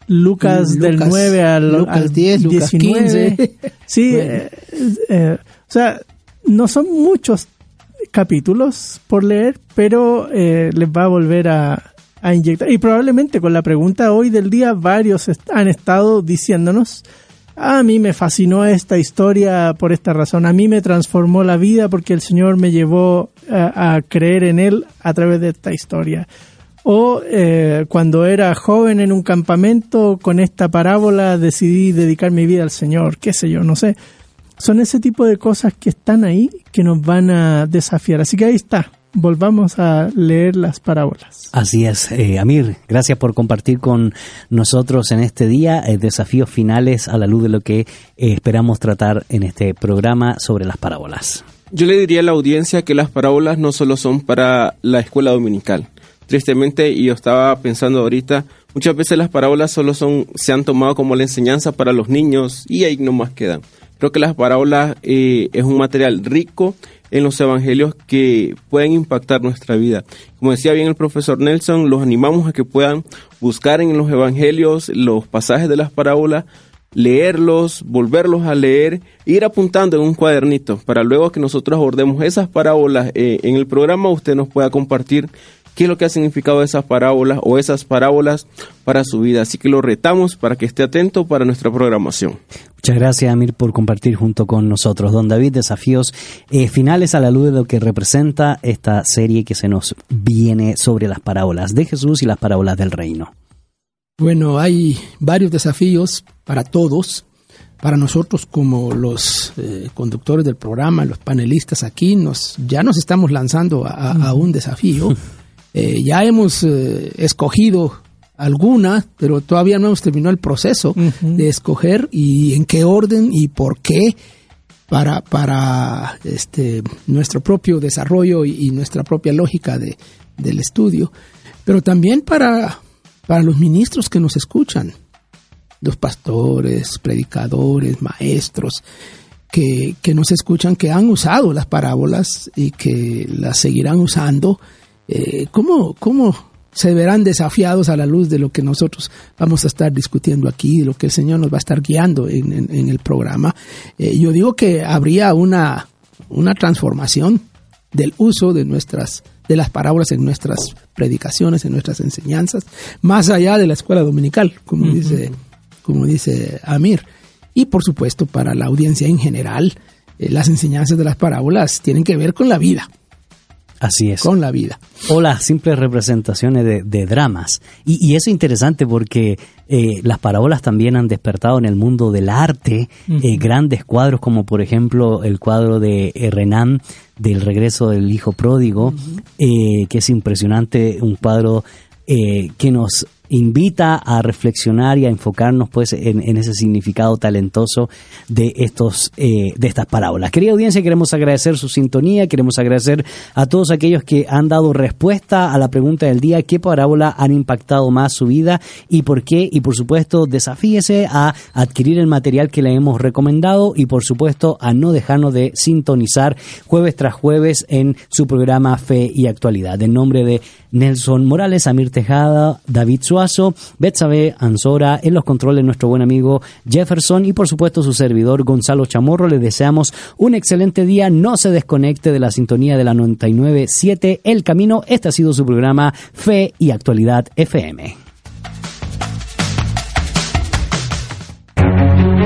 Lucas, del Lucas- 9 al, Lucas al 10, Lucas 19. 15. Sí, Bueno. eh, eh, o sea, no son muchos capítulos por leer, pero eh, les va a volver a, a inyectar. Y probablemente con la pregunta hoy del día, varios han estado diciéndonos, a mí me fascinó esta historia por esta razón, a mí me transformó la vida porque el Señor me llevó a, a creer en Él a través de esta historia. O eh, cuando era joven en un campamento, con esta parábola decidí dedicar mi vida al Señor, qué sé yo, no sé. Son ese tipo de cosas que están ahí que nos van a desafiar. Así que ahí está, volvamos a leer las parábolas. Así es, eh, Amir, gracias por compartir con nosotros en este día eh, desafíos finales a la luz de lo que eh, esperamos tratar en este programa sobre las parábolas. Yo le diría a la audiencia que las parábolas no solo son para la escuela dominical. Tristemente, y yo estaba pensando ahorita, muchas veces las parábolas solo son, se han tomado como la enseñanza para los niños y ahí nomás quedan. Creo que las parábolas eh, es un material rico en los evangelios que pueden impactar nuestra vida. Como decía bien el profesor Nelson, los animamos a que puedan buscar en los evangelios los pasajes de las parábolas leerlos, volverlos a leer, e ir apuntando en un cuadernito para luego que nosotros abordemos esas parábolas eh, en el programa, usted nos pueda compartir qué es lo que ha significado esas parábolas o esas parábolas para su vida. Así que lo retamos para que esté atento para nuestra programación. Muchas gracias, Amir, por compartir junto con nosotros. Don David, desafíos eh, finales a la luz de lo que representa esta serie que se nos viene sobre las parábolas de Jesús y las parábolas del reino. Bueno, hay varios desafíos para todos. Para nosotros como los eh, conductores del programa, los panelistas aquí, nos, ya nos estamos lanzando a, a un desafío. Eh, ya hemos eh, escogido alguna, pero todavía no hemos terminado el proceso de escoger y en qué orden y por qué para, para este, nuestro propio desarrollo y, y nuestra propia lógica de, del estudio, pero también para, para los ministros que nos escuchan, los pastores, predicadores, maestros, que, que nos escuchan, que han usado las parábolas y que las seguirán usando. Eh, ¿cómo, ¿Cómo se verán desafiados a la luz de lo que nosotros vamos a estar discutiendo aquí, de lo que el Señor nos va a estar guiando en, en- en el programa? Eh, yo digo que habría una, una transformación del uso de nuestras de las parábolas en nuestras predicaciones, en nuestras enseñanzas, más allá de la escuela dominical, como dice como dice Amir. Y por supuesto, para la audiencia en general, eh, las enseñanzas de las parábolas tienen que ver con la vida, Así es. con la vida. o las simples representaciones de, de dramas. Y, y eso es interesante porque eh, las parábolas también han despertado en el mundo del arte eh, grandes cuadros como por ejemplo el cuadro de eh, Renan del regreso del hijo pródigo, eh, que es impresionante, un cuadro eh, que nos invita a reflexionar y a enfocarnos pues en, ese significado talentoso de estos eh, de estas parábolas. Querida audiencia, queremos agradecer su sintonía, queremos agradecer a todos aquellos que han dado respuesta a la pregunta del día, qué parábola han impactado más su vida y por qué y por supuesto desafíese a adquirir el material que le hemos recomendado y por supuesto a no dejarnos de sintonizar jueves tras jueves en su programa Fe y Actualidad. En nombre de Nelson Morales, Amir Tejada, David Suazo, Betsabe Anzora, en los controles nuestro buen amigo Jefferson y por supuesto su servidor Gonzalo Chamorro. Le deseamos un excelente día. No se desconecte de la sintonía de la 99.7 El Camino. Este ha sido su programa Fe y Actualidad FM.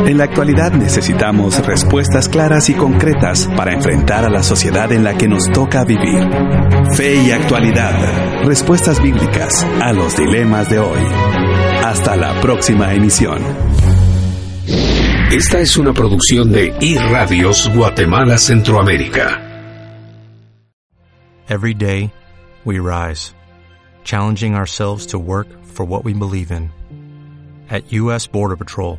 En la actualidad necesitamos respuestas claras y concretas para enfrentar a la sociedad en la que nos toca vivir. Fe y actualidad. Respuestas bíblicas a los dilemas de hoy. Hasta la próxima emisión. Esta es una producción de iRadios Guatemala Centroamérica. Every day, we rise, challenging ourselves to work for what we believe in. At U.S. Border Patrol,